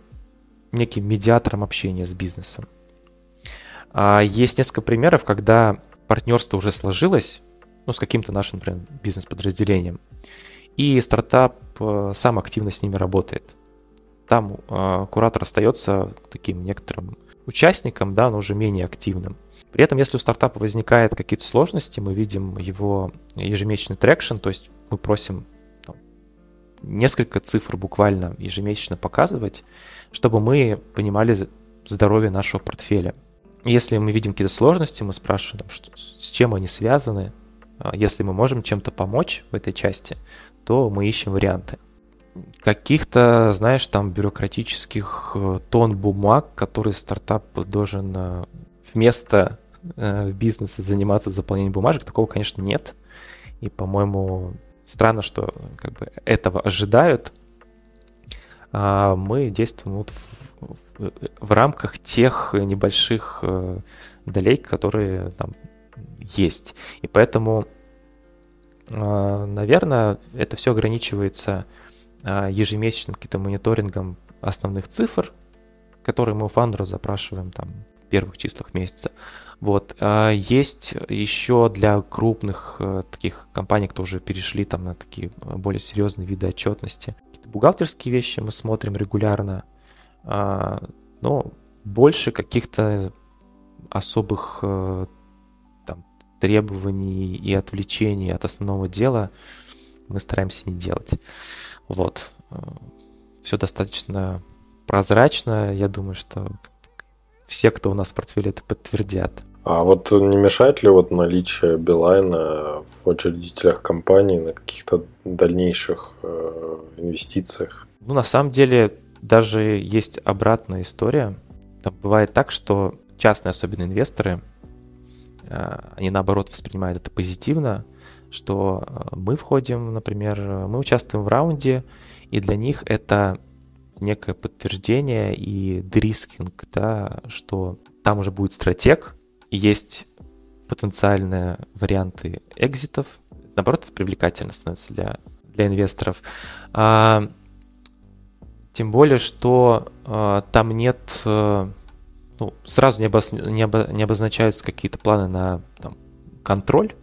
неким медиатором общения с бизнесом. А, есть несколько примеров, когда партнерство уже сложилось, ну, с каким-то нашим, например, бизнес-подразделением, и стартап э, сам активно с ними работает. Там э, куратор остается таким некоторым участником, да, но уже менее активным. При этом, если у стартапа возникают какие-то сложности, мы видим его ежемесячный traction, то есть мы просим там, несколько цифр буквально ежемесячно показывать, чтобы мы понимали здоровье нашего портфеля. Если мы видим какие-то сложности, мы спрашиваем, что, с чем они связаны. А если мы можем чем-то помочь в этой части, то мы ищем варианты. Каких-то, знаешь, там бюрократических э, тон бумаг, которые стартап должен э, вместо э, бизнеса заниматься заполнением бумажек, такого, конечно, нет. И, по-моему, странно, что как бы этого ожидают, мы действуем вот в, в, рамках тех небольших э, долей, которые там есть. И поэтому, э, наверное, это все ограничивается э, ежемесячным каким-то мониторингом основных цифр, которые мы у фаундера запрашиваем там в первых числах месяца. Вот. А есть еще для крупных э, таких компаний, кто уже перешли там на такие более серьезные виды отчетности, бухгалтерские вещи мы смотрим регулярно, а, но больше каких-то особых э, там, требований и отвлечений от основного дела мы стараемся не делать. Вот. Все достаточно прозрачно. Я думаю, что все, кто у нас в портфеле, это подтвердят. А вот не мешает ли вот наличие Билайна в учредителях компании на каких-то дальнейших э, инвестициях? Ну, на самом деле, даже есть обратная история. Там бывает так, что частные, особенно инвесторы, э, они наоборот воспринимают это позитивно, что э, мы входим, например, мы участвуем в раунде, и для них это некое подтверждение и derisking, да, что там уже будет стратег, есть потенциальные варианты exit ов. Наоборот, это привлекательно становится для, для инвесторов. А, тем более, что а, там нет, а, ну, сразу не, обоз, не, обо, не обозначаются какие-то планы на там, контроль,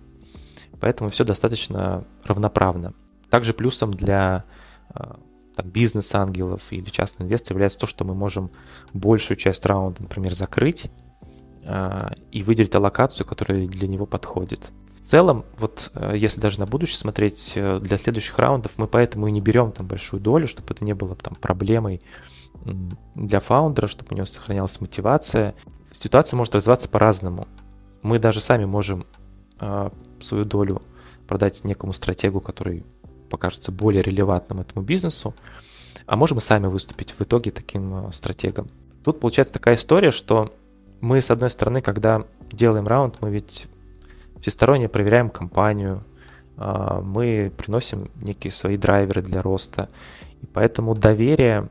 поэтому все достаточно равноправно. Также плюсом для а, там, бизнес-ангелов или частных инвесторов является то, что мы можем большую часть раунда, например, закрыть и выделить аллокацию, которая для него подходит. В целом, вот э, если даже на будущее смотреть, э, для следующих раундов мы поэтому и не берем там большую долю, чтобы это не было там проблемой для фаундера, чтобы у него сохранялась мотивация. ситуация может развиваться по-разному. Мы даже сами можем э, свою долю продать некому стратегу, который покажется более релевантным этому бизнесу, а можем и сами выступить в итоге таким стратегом. Тут получается такая история, что мы, с одной стороны, когда делаем раунд, мы ведь всесторонне проверяем компанию, а, мы приносим некие свои драйверы для роста. И поэтому доверие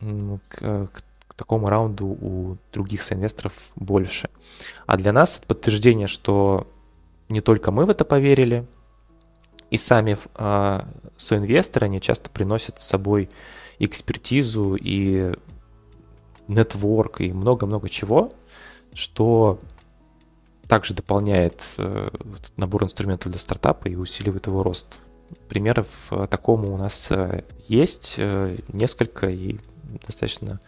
к, к такому раунду у других соинвесторов больше. А для нас подтверждение, что не только мы в это поверили, и сами э, соинвесторы, они часто приносят с собой экспертизу и нетворк и много-много чего, что также дополняет э, набор инструментов для стартапа и усиливает его рост. Примеров э, такому у нас э, есть несколько и достаточно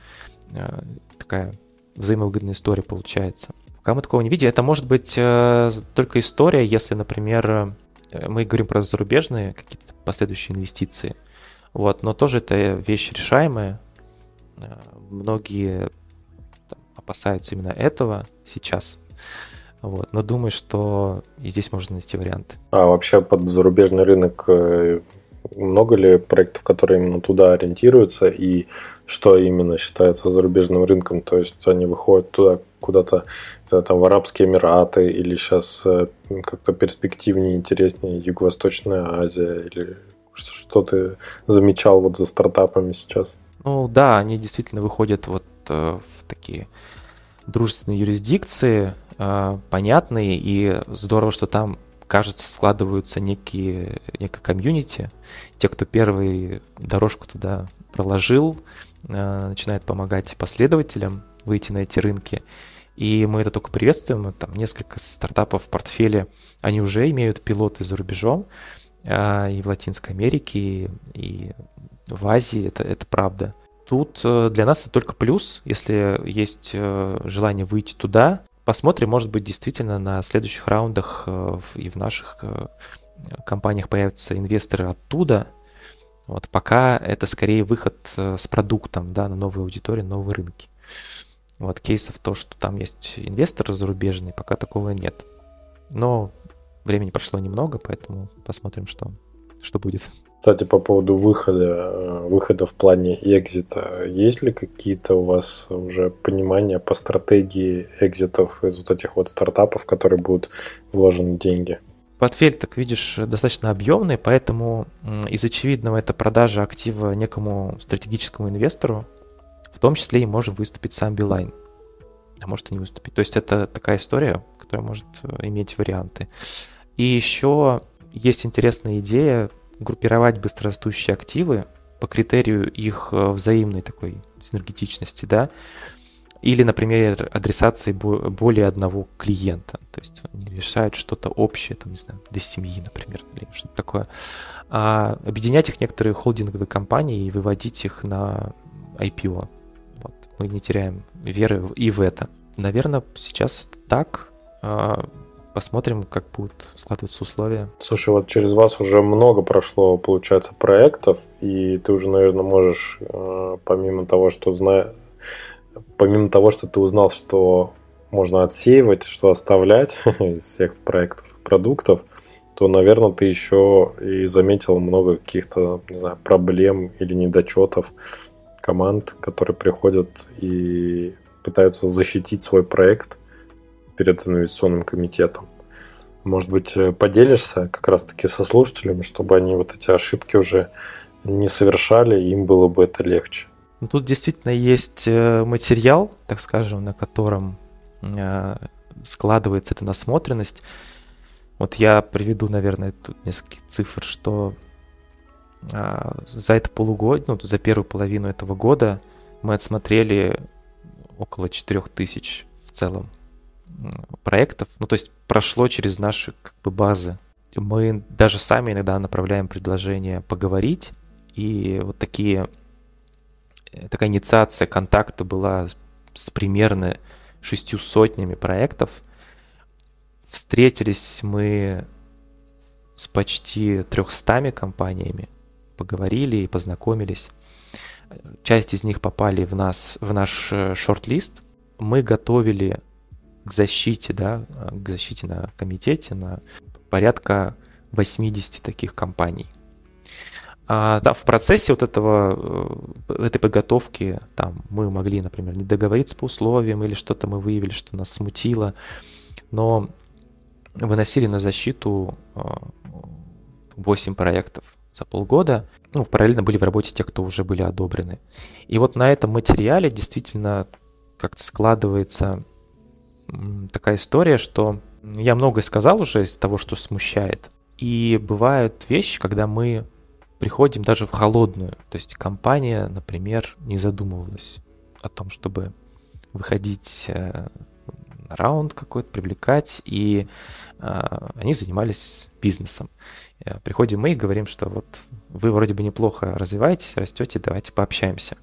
такая взаимовыгодная история получается. Пока мы такого не видим, это может быть только история, если, например, мы говорим про зарубежные какие-то последующие инвестиции. Вот, но тоже это вещь решаемая. Многие опасаются именно этого сейчас. Вот. Но думаю, что и здесь можно найти варианты. А вообще под зарубежный рынок э, много ли проектов, которые именно туда ориентируются, и что именно считается зарубежным рынком? То есть они выходят туда куда-то там, в Арабские Эмираты, или сейчас э, как-то перспективнее, интереснее Юго-Восточная Азия, или что ты замечал вот за стартапами сейчас? Ну да, они действительно выходят вот э, в такие дружественные юрисдикции, э, понятные, и здорово, что там, кажется, складываются некие, некое комьюнити. Те, кто первый дорожку туда проложил, э, начинает помогать последователям выйти на эти рынки. И мы это только приветствуем. Там несколько стартапов в портфеле, они уже имеют пилоты за рубежом, э, и в Латинской Америке, и в Азии, это, это правда. Тут э, для нас это только плюс, если есть э, желание выйти туда. Посмотрим, может быть, действительно на следующих раундах э, и в наших компаниях появятся инвесторы оттуда. Вот пока это скорее выход с продуктом да, на новые аудитории, новые рынки. Вот кейсов то, что там есть инвесторы зарубежные, пока такого нет. Но времени прошло немного, поэтому посмотрим, что, что будет. Кстати, по поводу выхода, э, выхода в плане экзита, есть ли какие-то у вас уже понимания по стратегии экзитов из вот этих вот стартапов, в которые будут вложены деньги? Портфель, так видишь, достаточно объемный, поэтому из очевидного это продажа актива некому стратегическому инвестору, в том числе и может выступить сам Билайн, а может и не выступить. То есть это такая история, которая может э, иметь варианты. И еще есть интересная идея группировать быстрорастущие активы по критерию их э, взаимной такой синергетичности, да, или, например, адресации более одного клиента. То есть они решают что-то общее, там, не знаю, для семьи, например, или что-то такое. А объединять их некоторые холдинговые компании и выводить их на IPO. Вот. Мы не теряем веры и в это. Наверное, сейчас так. Посмотрим, как будут складываться условия. Слушай, вот через вас уже много прошло, получается, проектов, и ты уже, наверное, можешь, э, помимо того, что зна... помимо того, что ты узнал, что можно отсеивать, что оставлять из всех проектов, продуктов, то, наверное, ты еще и заметил много каких-то, не знаю, проблем или недочетов команд, которые приходят и пытаются защитить свой проект – перед инвестиционным комитетом. Может быть, э, поделишься как раз-таки со слушателями, чтобы они вот эти ошибки уже не совершали, им было бы это легче. Ну, тут действительно есть э, материал, так скажем, на котором э, складывается эта насмотренность. Вот я приведу, наверное, тут несколько цифр, что за это полугодие, ну, за первую половину этого года мы отсмотрели около 4000 в целом проектов, ну то есть прошло через наши как бы базы. Мы даже сами иногда направляем предложение поговорить, и вот такие э, такая инициация контакта была с примерно шестью сотнями проектов. Встретились мы с почти трехстами компаниями, поговорили и познакомились. Часть из них попали в, нас, в наш э, шорт-лист, мы готовили к защите, да, к защите на комитете на порядка 80 таких компаний. А, да, в процессе вот этого, э, этой подготовки там мы могли, например, не договориться по условиям или что-то мы выявили, что нас смутило, но выносили на защиту 8 э, проектов за полгода. Ну, параллельно были в работе те, кто уже были одобрены. И вот на этом материале действительно как-то складывается такая история, что я многое сказал уже из того, что смущает. И бывают вещи, когда мы приходим даже в холодную. То есть компания, например, не задумывалась о том, чтобы выходить э, на раунд какой-то, привлекать, и э, они занимались бизнесом. Э, приходим мы и говорим, что вот вы вроде бы неплохо развиваетесь, растете, давайте пообщаемся.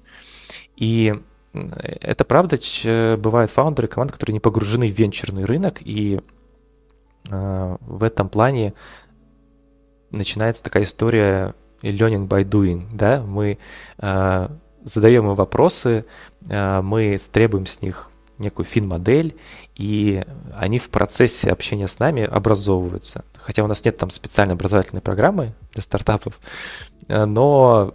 И это правда, бывают фаундеры команд, которые не погружены в венчурный рынок, и в этом плане начинается такая история learning by doing, да, мы э, задаем им вопросы, э, мы требуем с них некую фин-модель, и они в процессе общения с нами образовываются. Хотя у нас нет там специальной образовательной программы для стартапов, э, но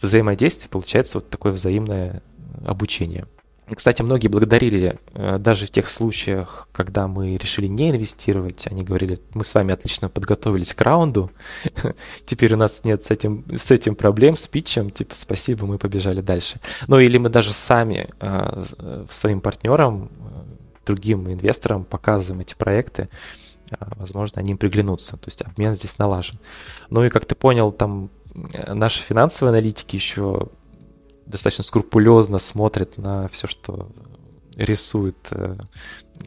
взаимодействие получается вот такое взаимное обучение. Кстати, многие благодарили э, даже в тех случаях, когда мы решили не инвестировать. Они говорили, мы с вами отлично подготовились к раунду, теперь у нас нет с этим, с этим проблем, с питчем, типа спасибо, мы побежали дальше. Ну или мы даже сами э, э, своим партнерам, другим инвесторам показываем эти проекты, возможно, они им приглянутся, то есть обмен здесь налажен. Ну и как ты понял, там наши финансовые аналитики еще достаточно скрупулезно смотрит на все, что рисует э,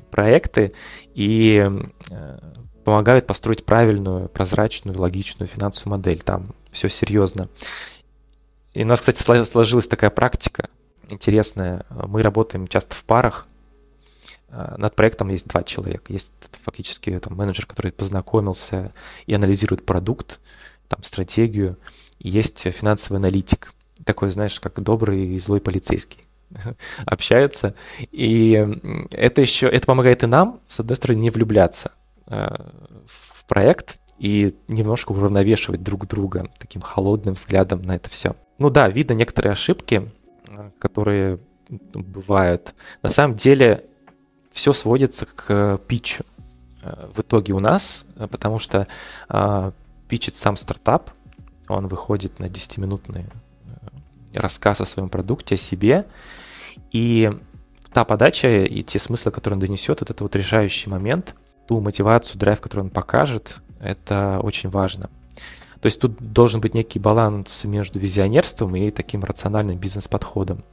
проекты и э, помогают построить правильную, прозрачную, логичную финансовую модель. Там все серьезно. И у нас, кстати, сложилась такая практика интересная. Мы работаем часто в парах. Э, над проектом есть два человека. Есть фактически там, менеджер, который познакомился и анализирует продукт, там, стратегию. Есть финансовый аналитик – такой, знаешь, как добрый и злой полицейский общаются. И это еще, это помогает и нам, с одной стороны, не влюбляться э, в проект и немножко уравновешивать друг друга таким холодным взглядом на это все. Ну да, видно некоторые ошибки, э, которые бывают. На самом деле все сводится к питчу э, в итоге у нас, потому что питчит сам стартап, он выходит на 10-минутные рассказ о своем продукте, о себе. И та подача и те смыслы, которые он донесет, вот это вот решающий момент, ту мотивацию, драйв, который он покажет, это очень важно. То есть тут должен быть некий баланс между визионерством и таким рациональным бизнес-подходом.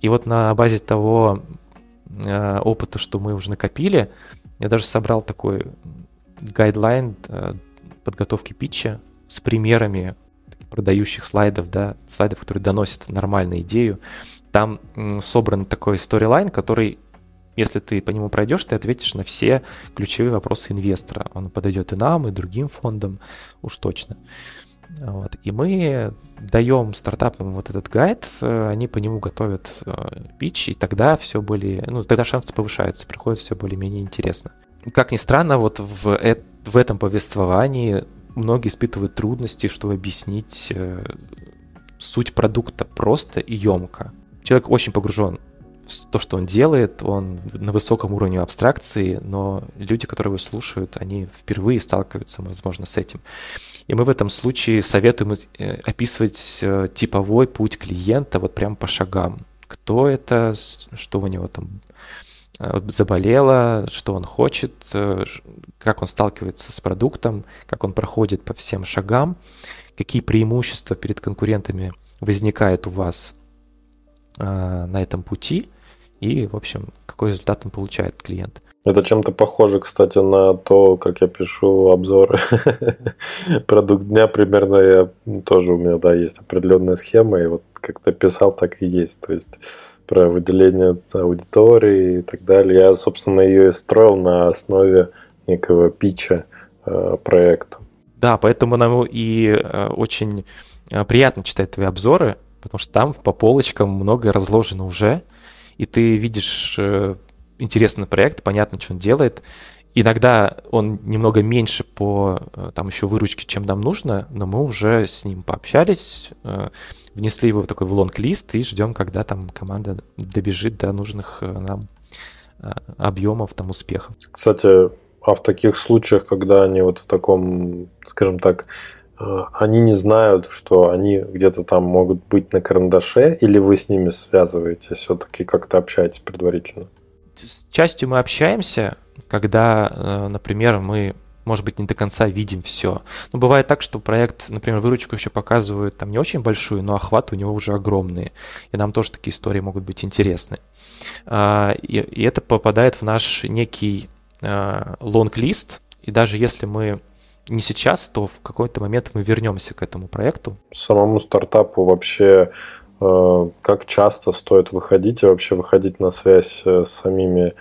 И вот на базе того э, опыта, что мы уже накопили, я даже собрал такой guideline э, подготовки питча с примерами продающих слайдов, да, слайдов, которые доносят нормальную идею. Там собран такой storyline, который, если ты по нему пройдешь, ты ответишь на все ключевые вопросы инвестора. Он подойдет и нам, и другим фондам, уж точно. Вот. И мы даем стартапам вот этот гайд, э, они по нему готовят э, питч, и тогда все более, ну, тогда шансы повышаются, приходит все более-менее интересно. Как ни странно, вот в, в этом повествовании многие испытывают трудности, чтобы объяснить э, суть продукта просто и емко. Человек очень погружен в то, что он делает, он на высоком уровне абстракции, но люди, которые его слушают, они впервые сталкиваются, возможно, с этим. И мы в этом случае советуем э, описывать э, типовой путь клиента вот прям по шагам. Кто это, что у него там заболело, что он хочет, э, как он сталкивается с продуктом, как он проходит по всем шагам, какие преимущества перед конкурентами возникает у вас э, на этом пути и, в общем, какой результат он получает клиент. Это чем-то похоже, кстати, на то, как я пишу обзоры. Продукт дня примерно я тоже у меня, да, есть определенная схема, и вот как ты писал, так и есть. То есть про выделение аудитории и так далее. Я, собственно, ее и строил на основе некого питча э, проекта. Да, поэтому нам и э, очень э, приятно читать твои обзоры, потому что там по полочкам многое разложено уже, и ты видишь интересный проект, понятно, что он делает. Иногда он немного меньше по там еще выручке, чем нам нужно, но мы уже с ним пообщались, внесли его в такой в лонг-лист и ждем, когда там команда добежит до нужных нам объемов там успеха. Кстати, а в таких случаях, когда они вот в таком, скажем так, э, они не знают, что они где-то там могут быть на карандаше, или вы с ними связываетесь, все-таки как-то общаетесь предварительно? С частью мы общаемся, когда, э, например, мы может быть, не до конца видим все. Но бывает так, что проект, например, выручку еще показывают там не очень большую, но охват у него уже огромный. И нам тоже такие истории могут быть интересны. А, и, и это попадает в наш некий лонг-лист, и даже если мы не сейчас, то в какой-то момент мы вернемся к этому проекту. Самому стартапу вообще э, как часто стоит выходить и вообще выходить на связь э, с самими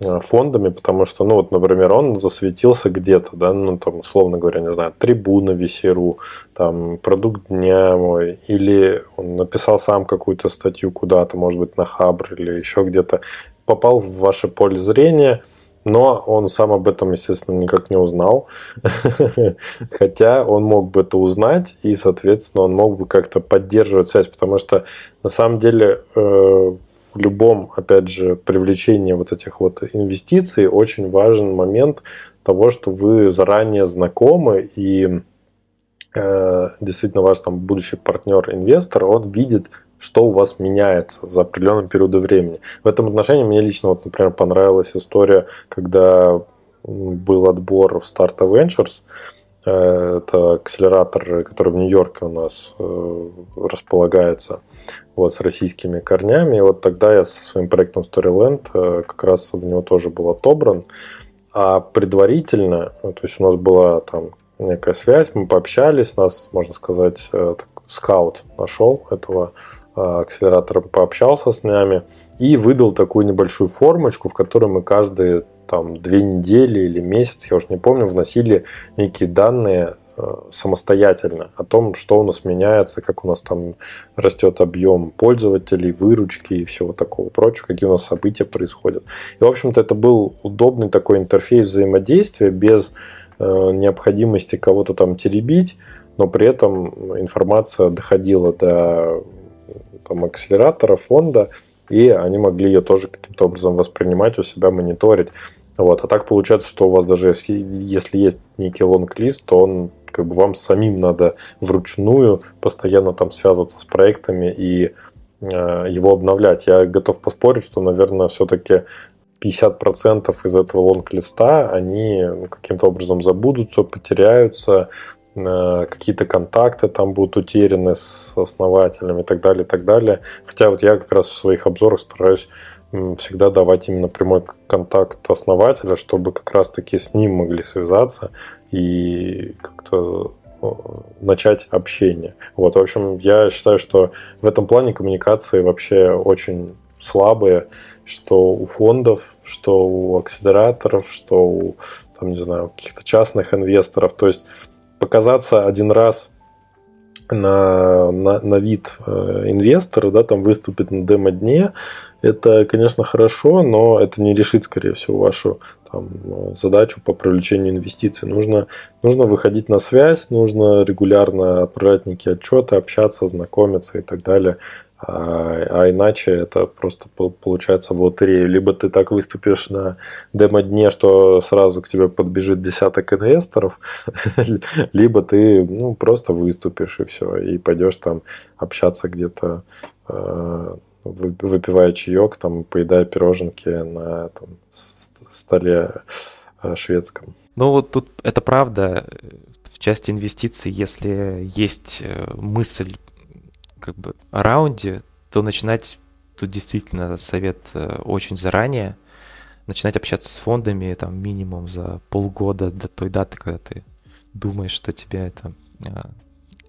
фондами, потому что, ну вот, например, он засветился где-то, да, ну там, условно говоря, не знаю, трибуна Весеру, там, продукт дня мой, или он написал сам какую-то статью куда-то, может быть, на Хабр или еще где-то, попал в ваше поле зрения – но он сам об этом, естественно, никак не узнал. Хотя он мог бы это узнать, и, соответственно, он мог бы как-то поддерживать связь, потому что на самом деле э, в любом, опять же, привлечении вот этих вот инвестиций очень важен момент того, что вы заранее знакомы и э, действительно ваш там будущий партнер-инвестор, он видит что у вас меняется за определенный период времени. В этом отношении мне лично, вот, например, понравилась история, когда был отбор в Startup Ventures, это акселератор, который в Нью-Йорке у нас э, располагается вот, с российскими корнями. И вот тогда я со своим проектом Storyland э, как раз в него тоже был отобран. А предварительно, то есть у нас была там некая связь, мы пообщались, нас, можно сказать, скаут нашел этого Э, акселератором пообщался с нами и выдал такую небольшую формочку, в которой мы каждые там две недели или месяц, я уже не помню, вносили некие данные э, самостоятельно о том, что у нас меняется, как у нас там растет объем пользователей, выручки и всего такого прочего, какие у нас события происходят. И, в общем-то, это был удобный такой интерфейс взаимодействия без э, необходимости кого-то там теребить, но при этом информация доходила до там, акселератора, фонда, и они могли ее тоже каким-то образом воспринимать у себя, мониторить. Вот. А так получается, что у вас даже если, если есть некий лонг-лист, то он как бы вам самим надо вручную постоянно там связываться с проектами и э, его обновлять. Я готов поспорить, что, наверное, все-таки 50% из этого лонг-листа, они ну, каким-то образом забудутся, потеряются, какие-то контакты там будут утеряны с основателями и так далее, и так далее. Хотя вот я как раз в своих обзорах стараюсь всегда давать именно прямой контакт основателя, чтобы как раз-таки с ним могли связаться и как-то начать общение. Вот, в общем, я считаю, что в этом плане коммуникации вообще очень слабые, что у фондов, что у акселераторов, что у, там, не знаю, каких-то частных инвесторов. То есть показаться один раз на, на, на вид э, инвестора, да, там выступить на демо-дне, это, конечно, хорошо, но это не решит, скорее всего, вашу там, задачу по привлечению инвестиций. Нужно, нужно выходить на связь, нужно регулярно отправлять некие отчеты, общаться, знакомиться и так далее. А, а иначе это просто получается в лотерею. Либо ты так выступишь на демо-дне, что сразу к тебе подбежит десяток инвесторов, либо ты ну, просто выступишь и все, и пойдешь там общаться где-то, а, выпивая чаек, там, поедая пироженки на там, столе а, шведском. Ну вот тут это правда. В части инвестиций, если есть э, мысль как бы раунде, то начинать тут действительно совет э, очень заранее. Начинать общаться с фондами там минимум за полгода до той даты, когда ты думаешь, что тебе это а,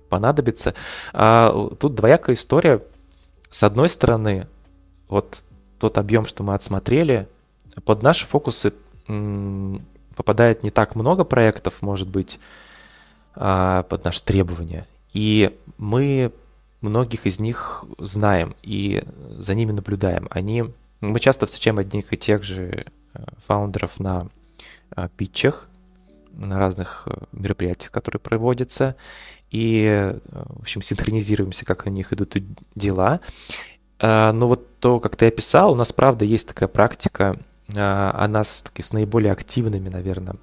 понадобится. А тут двоякая история. С одной стороны, вот тот объем, что мы отсмотрели, под наши фокусы попадает не так много проектов, может быть, а, под наши требования. И мы многих из них знаем и за ними наблюдаем. Они Мы часто встречаем одних и тех же фаундеров на питчах, на разных мероприятиях, которые проводятся, и, в общем, синхронизируемся, как у них идут дела. Но вот то, как ты описал, у нас, правда, есть такая практика, она с, с наиболее активными, наверное,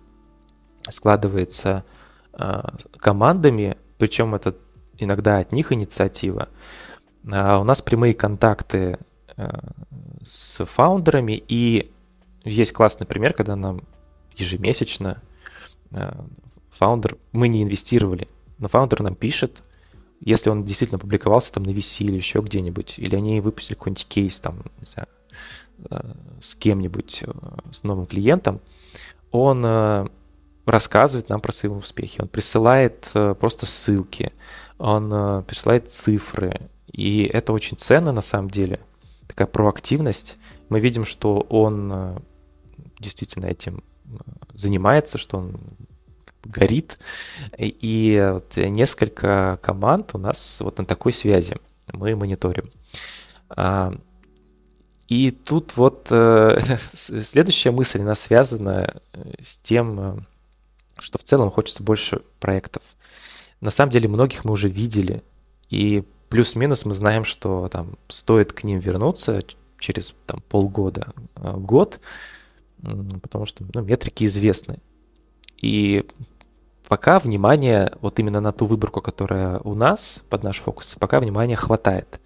складывается командами, причем это иногда от них инициатива. А у нас прямые контакты э, с фаундерами, и есть классный пример, когда нам ежемесячно э, фаундер, мы не инвестировали, но фаундер нам пишет, если он действительно публиковался там на VC или еще где-нибудь, или они выпустили какой-нибудь кейс там, не знаю, э, с кем-нибудь, с новым клиентом, он рассказывает нам про свои успехи, он присылает просто ссылки, он э, присылает цифры, и это очень ценно на самом деле, такая проактивность. Мы видим, что он э, действительно этим э, занимается, что он горит, и несколько команд у нас вот на такой связи. Мы мониторим. А, и тут вот следующая мысль, она связана с тем, что в целом хочется больше проектов на самом деле многих мы уже видели, и плюс-минус мы знаем, что там стоит к ним вернуться через там, полгода, а, год, потому что ну, метрики известны. И пока внимание вот именно на ту выборку, которая у нас под наш фокус, пока внимания хватает.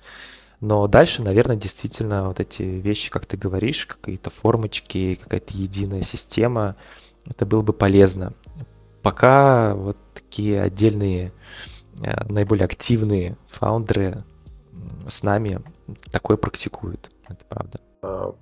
Но дальше, наверное, действительно вот эти вещи, как ты говоришь, какие-то формочки, какая-то единая система, это было бы полезно. Пока вот такие отдельные, э, наиболее активные фаундеры с нами такое практикуют. Это правда. А,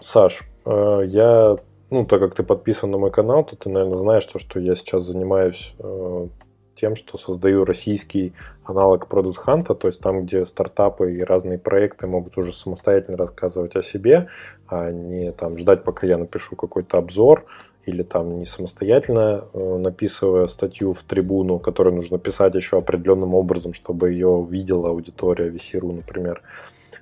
Саш, э, я, ну, так как ты подписан на мой канал, то ты, наверное, знаешь то, что я сейчас занимаюсь э, тем, что создаю российский аналог Product Hunt, то есть там, где стартапы и разные проекты могут уже самостоятельно рассказывать о себе, а не там ждать, пока я напишу какой-то обзор, или там не самостоятельно э, написывая статью в трибуну, которую нужно писать еще определенным образом, чтобы ее видела аудитория VC.ru, например.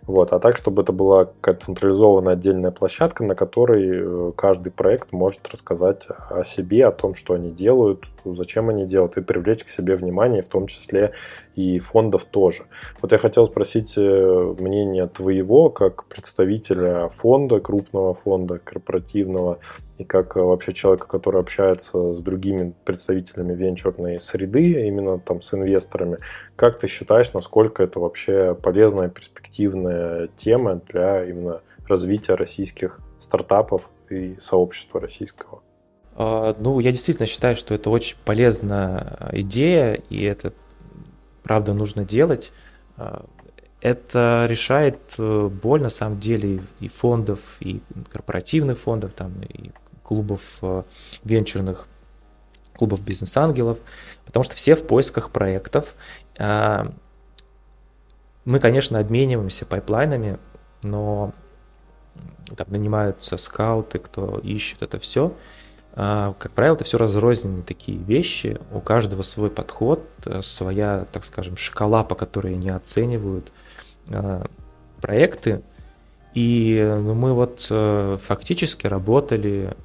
Вот. А так, чтобы это была какая-то централизованная отдельная площадка, на которой э, каждый проект может рассказать о себе, о том, что они делают, зачем они делают, и привлечь к себе внимание, в том числе и фондов тоже. Вот я хотел спросить э, мнение твоего, как представителя фонда, крупного фонда, корпоративного, и как э, вообще человека, который общается с другими представителями венчурной среды, именно там с инвесторами, как ты считаешь, насколько это вообще полезная, перспективная тема для именно развития российских стартапов и сообщества российского? А, ну, я действительно считаю, что это очень полезная идея, и это правда нужно делать. А, это решает э, боль на самом деле и фондов, и корпоративных фондов, там, и клубов э, венчурных, клубов бизнес-ангелов, потому что все в поисках проектов. Мы, конечно, обмениваемся пайплайнами, но там нанимаются скауты, кто ищет это все. А, как правило, это все разрозненные такие вещи, у каждого свой подход, э, своя, так скажем, шкала, по которой они оценивают а, проекты. И ну, мы вот э, фактически работали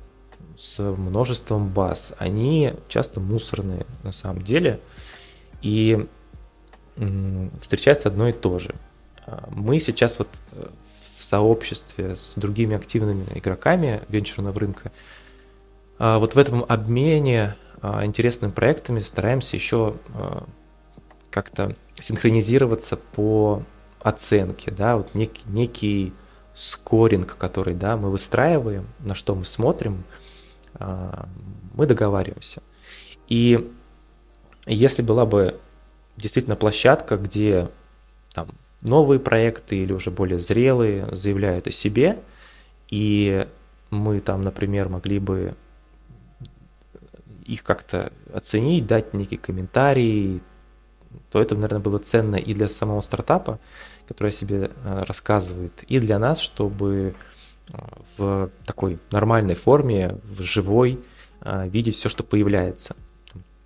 с множеством баз. Они часто мусорные на самом деле. И встречается одно и то же. А, мы сейчас вот э, в сообществе с другими активными игроками венчурного рынка, вот в этом обмене а, интересными проектами стараемся еще как-то синхронизироваться по оценке, да, вот некий, некий скоринг, который, да, мы выстраиваем, на что мы смотрим – а, мы договариваемся. И если была бы действительно площадка, где там новые проекты или уже более зрелые заявляют о себе, и мы там, например, могли бы их как-то оценить, дать некий комментарий, то это, наверное, было ценно и для самого стартапа, который о себе а, рассказывает, и для нас, чтобы в такой нормальной форме, в живой, а, видеть все, что появляется.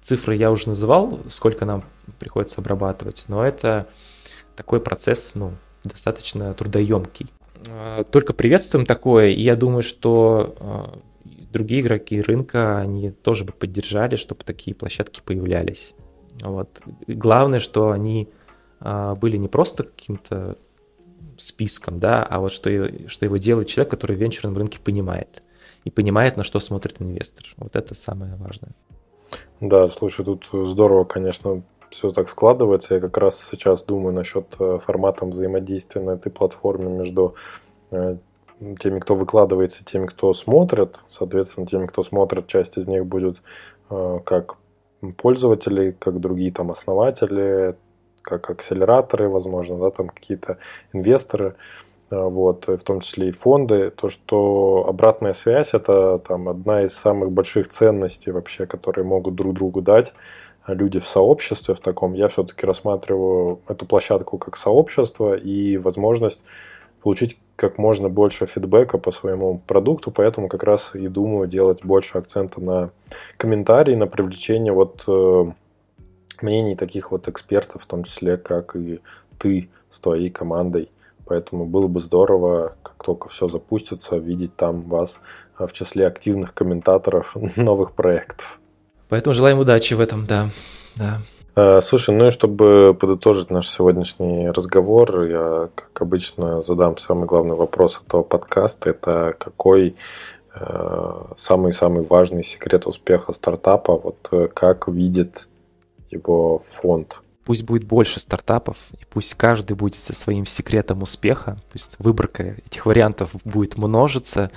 Цифры я уже называл, сколько нам приходится обрабатывать, но это такой процесс, ну, достаточно трудоемкий. только приветствуем такое, и я думаю, что другие игроки рынка, они тоже бы поддержали, чтобы такие площадки появлялись. Вот. главное, что они были не просто каким-то списком, да, а вот что, что его делает человек, который в венчурном рынке понимает. И понимает, на что смотрит инвестор. Вот это самое важное. Да, слушай, тут здорово, конечно, все так складывается. Я как раз сейчас думаю насчет э, формата взаимодействия на этой платформе между э, теми, кто выкладывается, теми, кто смотрит. Соответственно, теми, кто смотрит, часть из них будет э, как пользователи, как другие там основатели, как акселераторы, возможно, да, там какие-то инвесторы, вот, в том числе и фонды, то, что обратная связь – это там одна из самых больших ценностей вообще, которые могут друг другу дать люди в сообществе в таком, я все-таки рассматриваю эту площадку как сообщество и возможность получить как можно больше фидбэка по своему продукту, поэтому как раз и думаю делать больше акцента на комментарии, на привлечение вот э, мнений таких вот экспертов, в том числе как и ты с твоей командой. Поэтому было бы здорово, как только все запустится, видеть там вас в числе активных комментаторов новых проектов. Поэтому желаем удачи в этом, да. да. Э, слушай, ну и чтобы подытожить наш сегодняшний разговор, я, как обычно, задам самый главный вопрос этого подкаста. Это какой э, самый-самый важный секрет успеха стартапа? Вот э, как видит его фонд? Пусть будет больше стартапов, и пусть каждый будет со своим секретом успеха, пусть выборка этих вариантов будет множиться,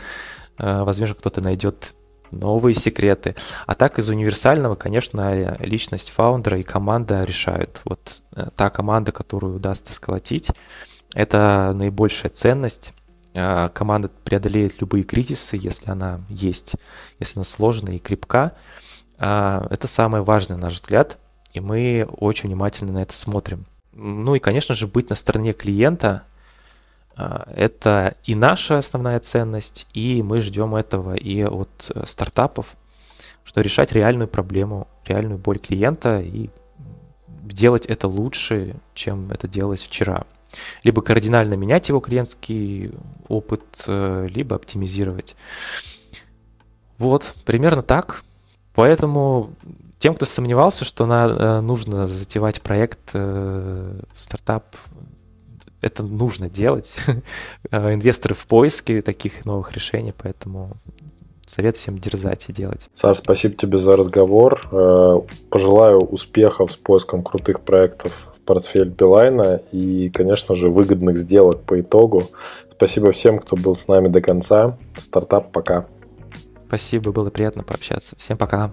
возможно, кто-то найдет новые секреты. А так из универсального, конечно, личность фаундера и команда решают. Вот э, та команда, которую удастся сколотить, это наибольшая ценность. Э, команда преодолеет любые кризисы, если она есть, если она сложная и крепка. Э, это самое важное, на наш взгляд, и мы очень внимательно на это смотрим. Ну и, конечно же, быть на стороне клиента, а, это и наша основная ценность, и мы ждем этого и от э, стартапов, что решать реальную проблему, реальную боль клиента и делать это лучше, чем это делалось вчера. Либо кардинально менять его клиентский опыт, э, либо оптимизировать. Вот, примерно так. Поэтому тем, кто сомневался, что на, э, нужно затевать проект, стартап это нужно делать. Э, инвесторы в поиске таких новых решений, поэтому совет всем дерзать и делать. Саш, спасибо тебе за разговор. Э, пожелаю успехов с поиском крутых проектов в портфель Билайна и, конечно же, выгодных сделок по итогу. Спасибо всем, кто был с нами до конца. Стартап пока. Спасибо, было приятно пообщаться. Всем пока.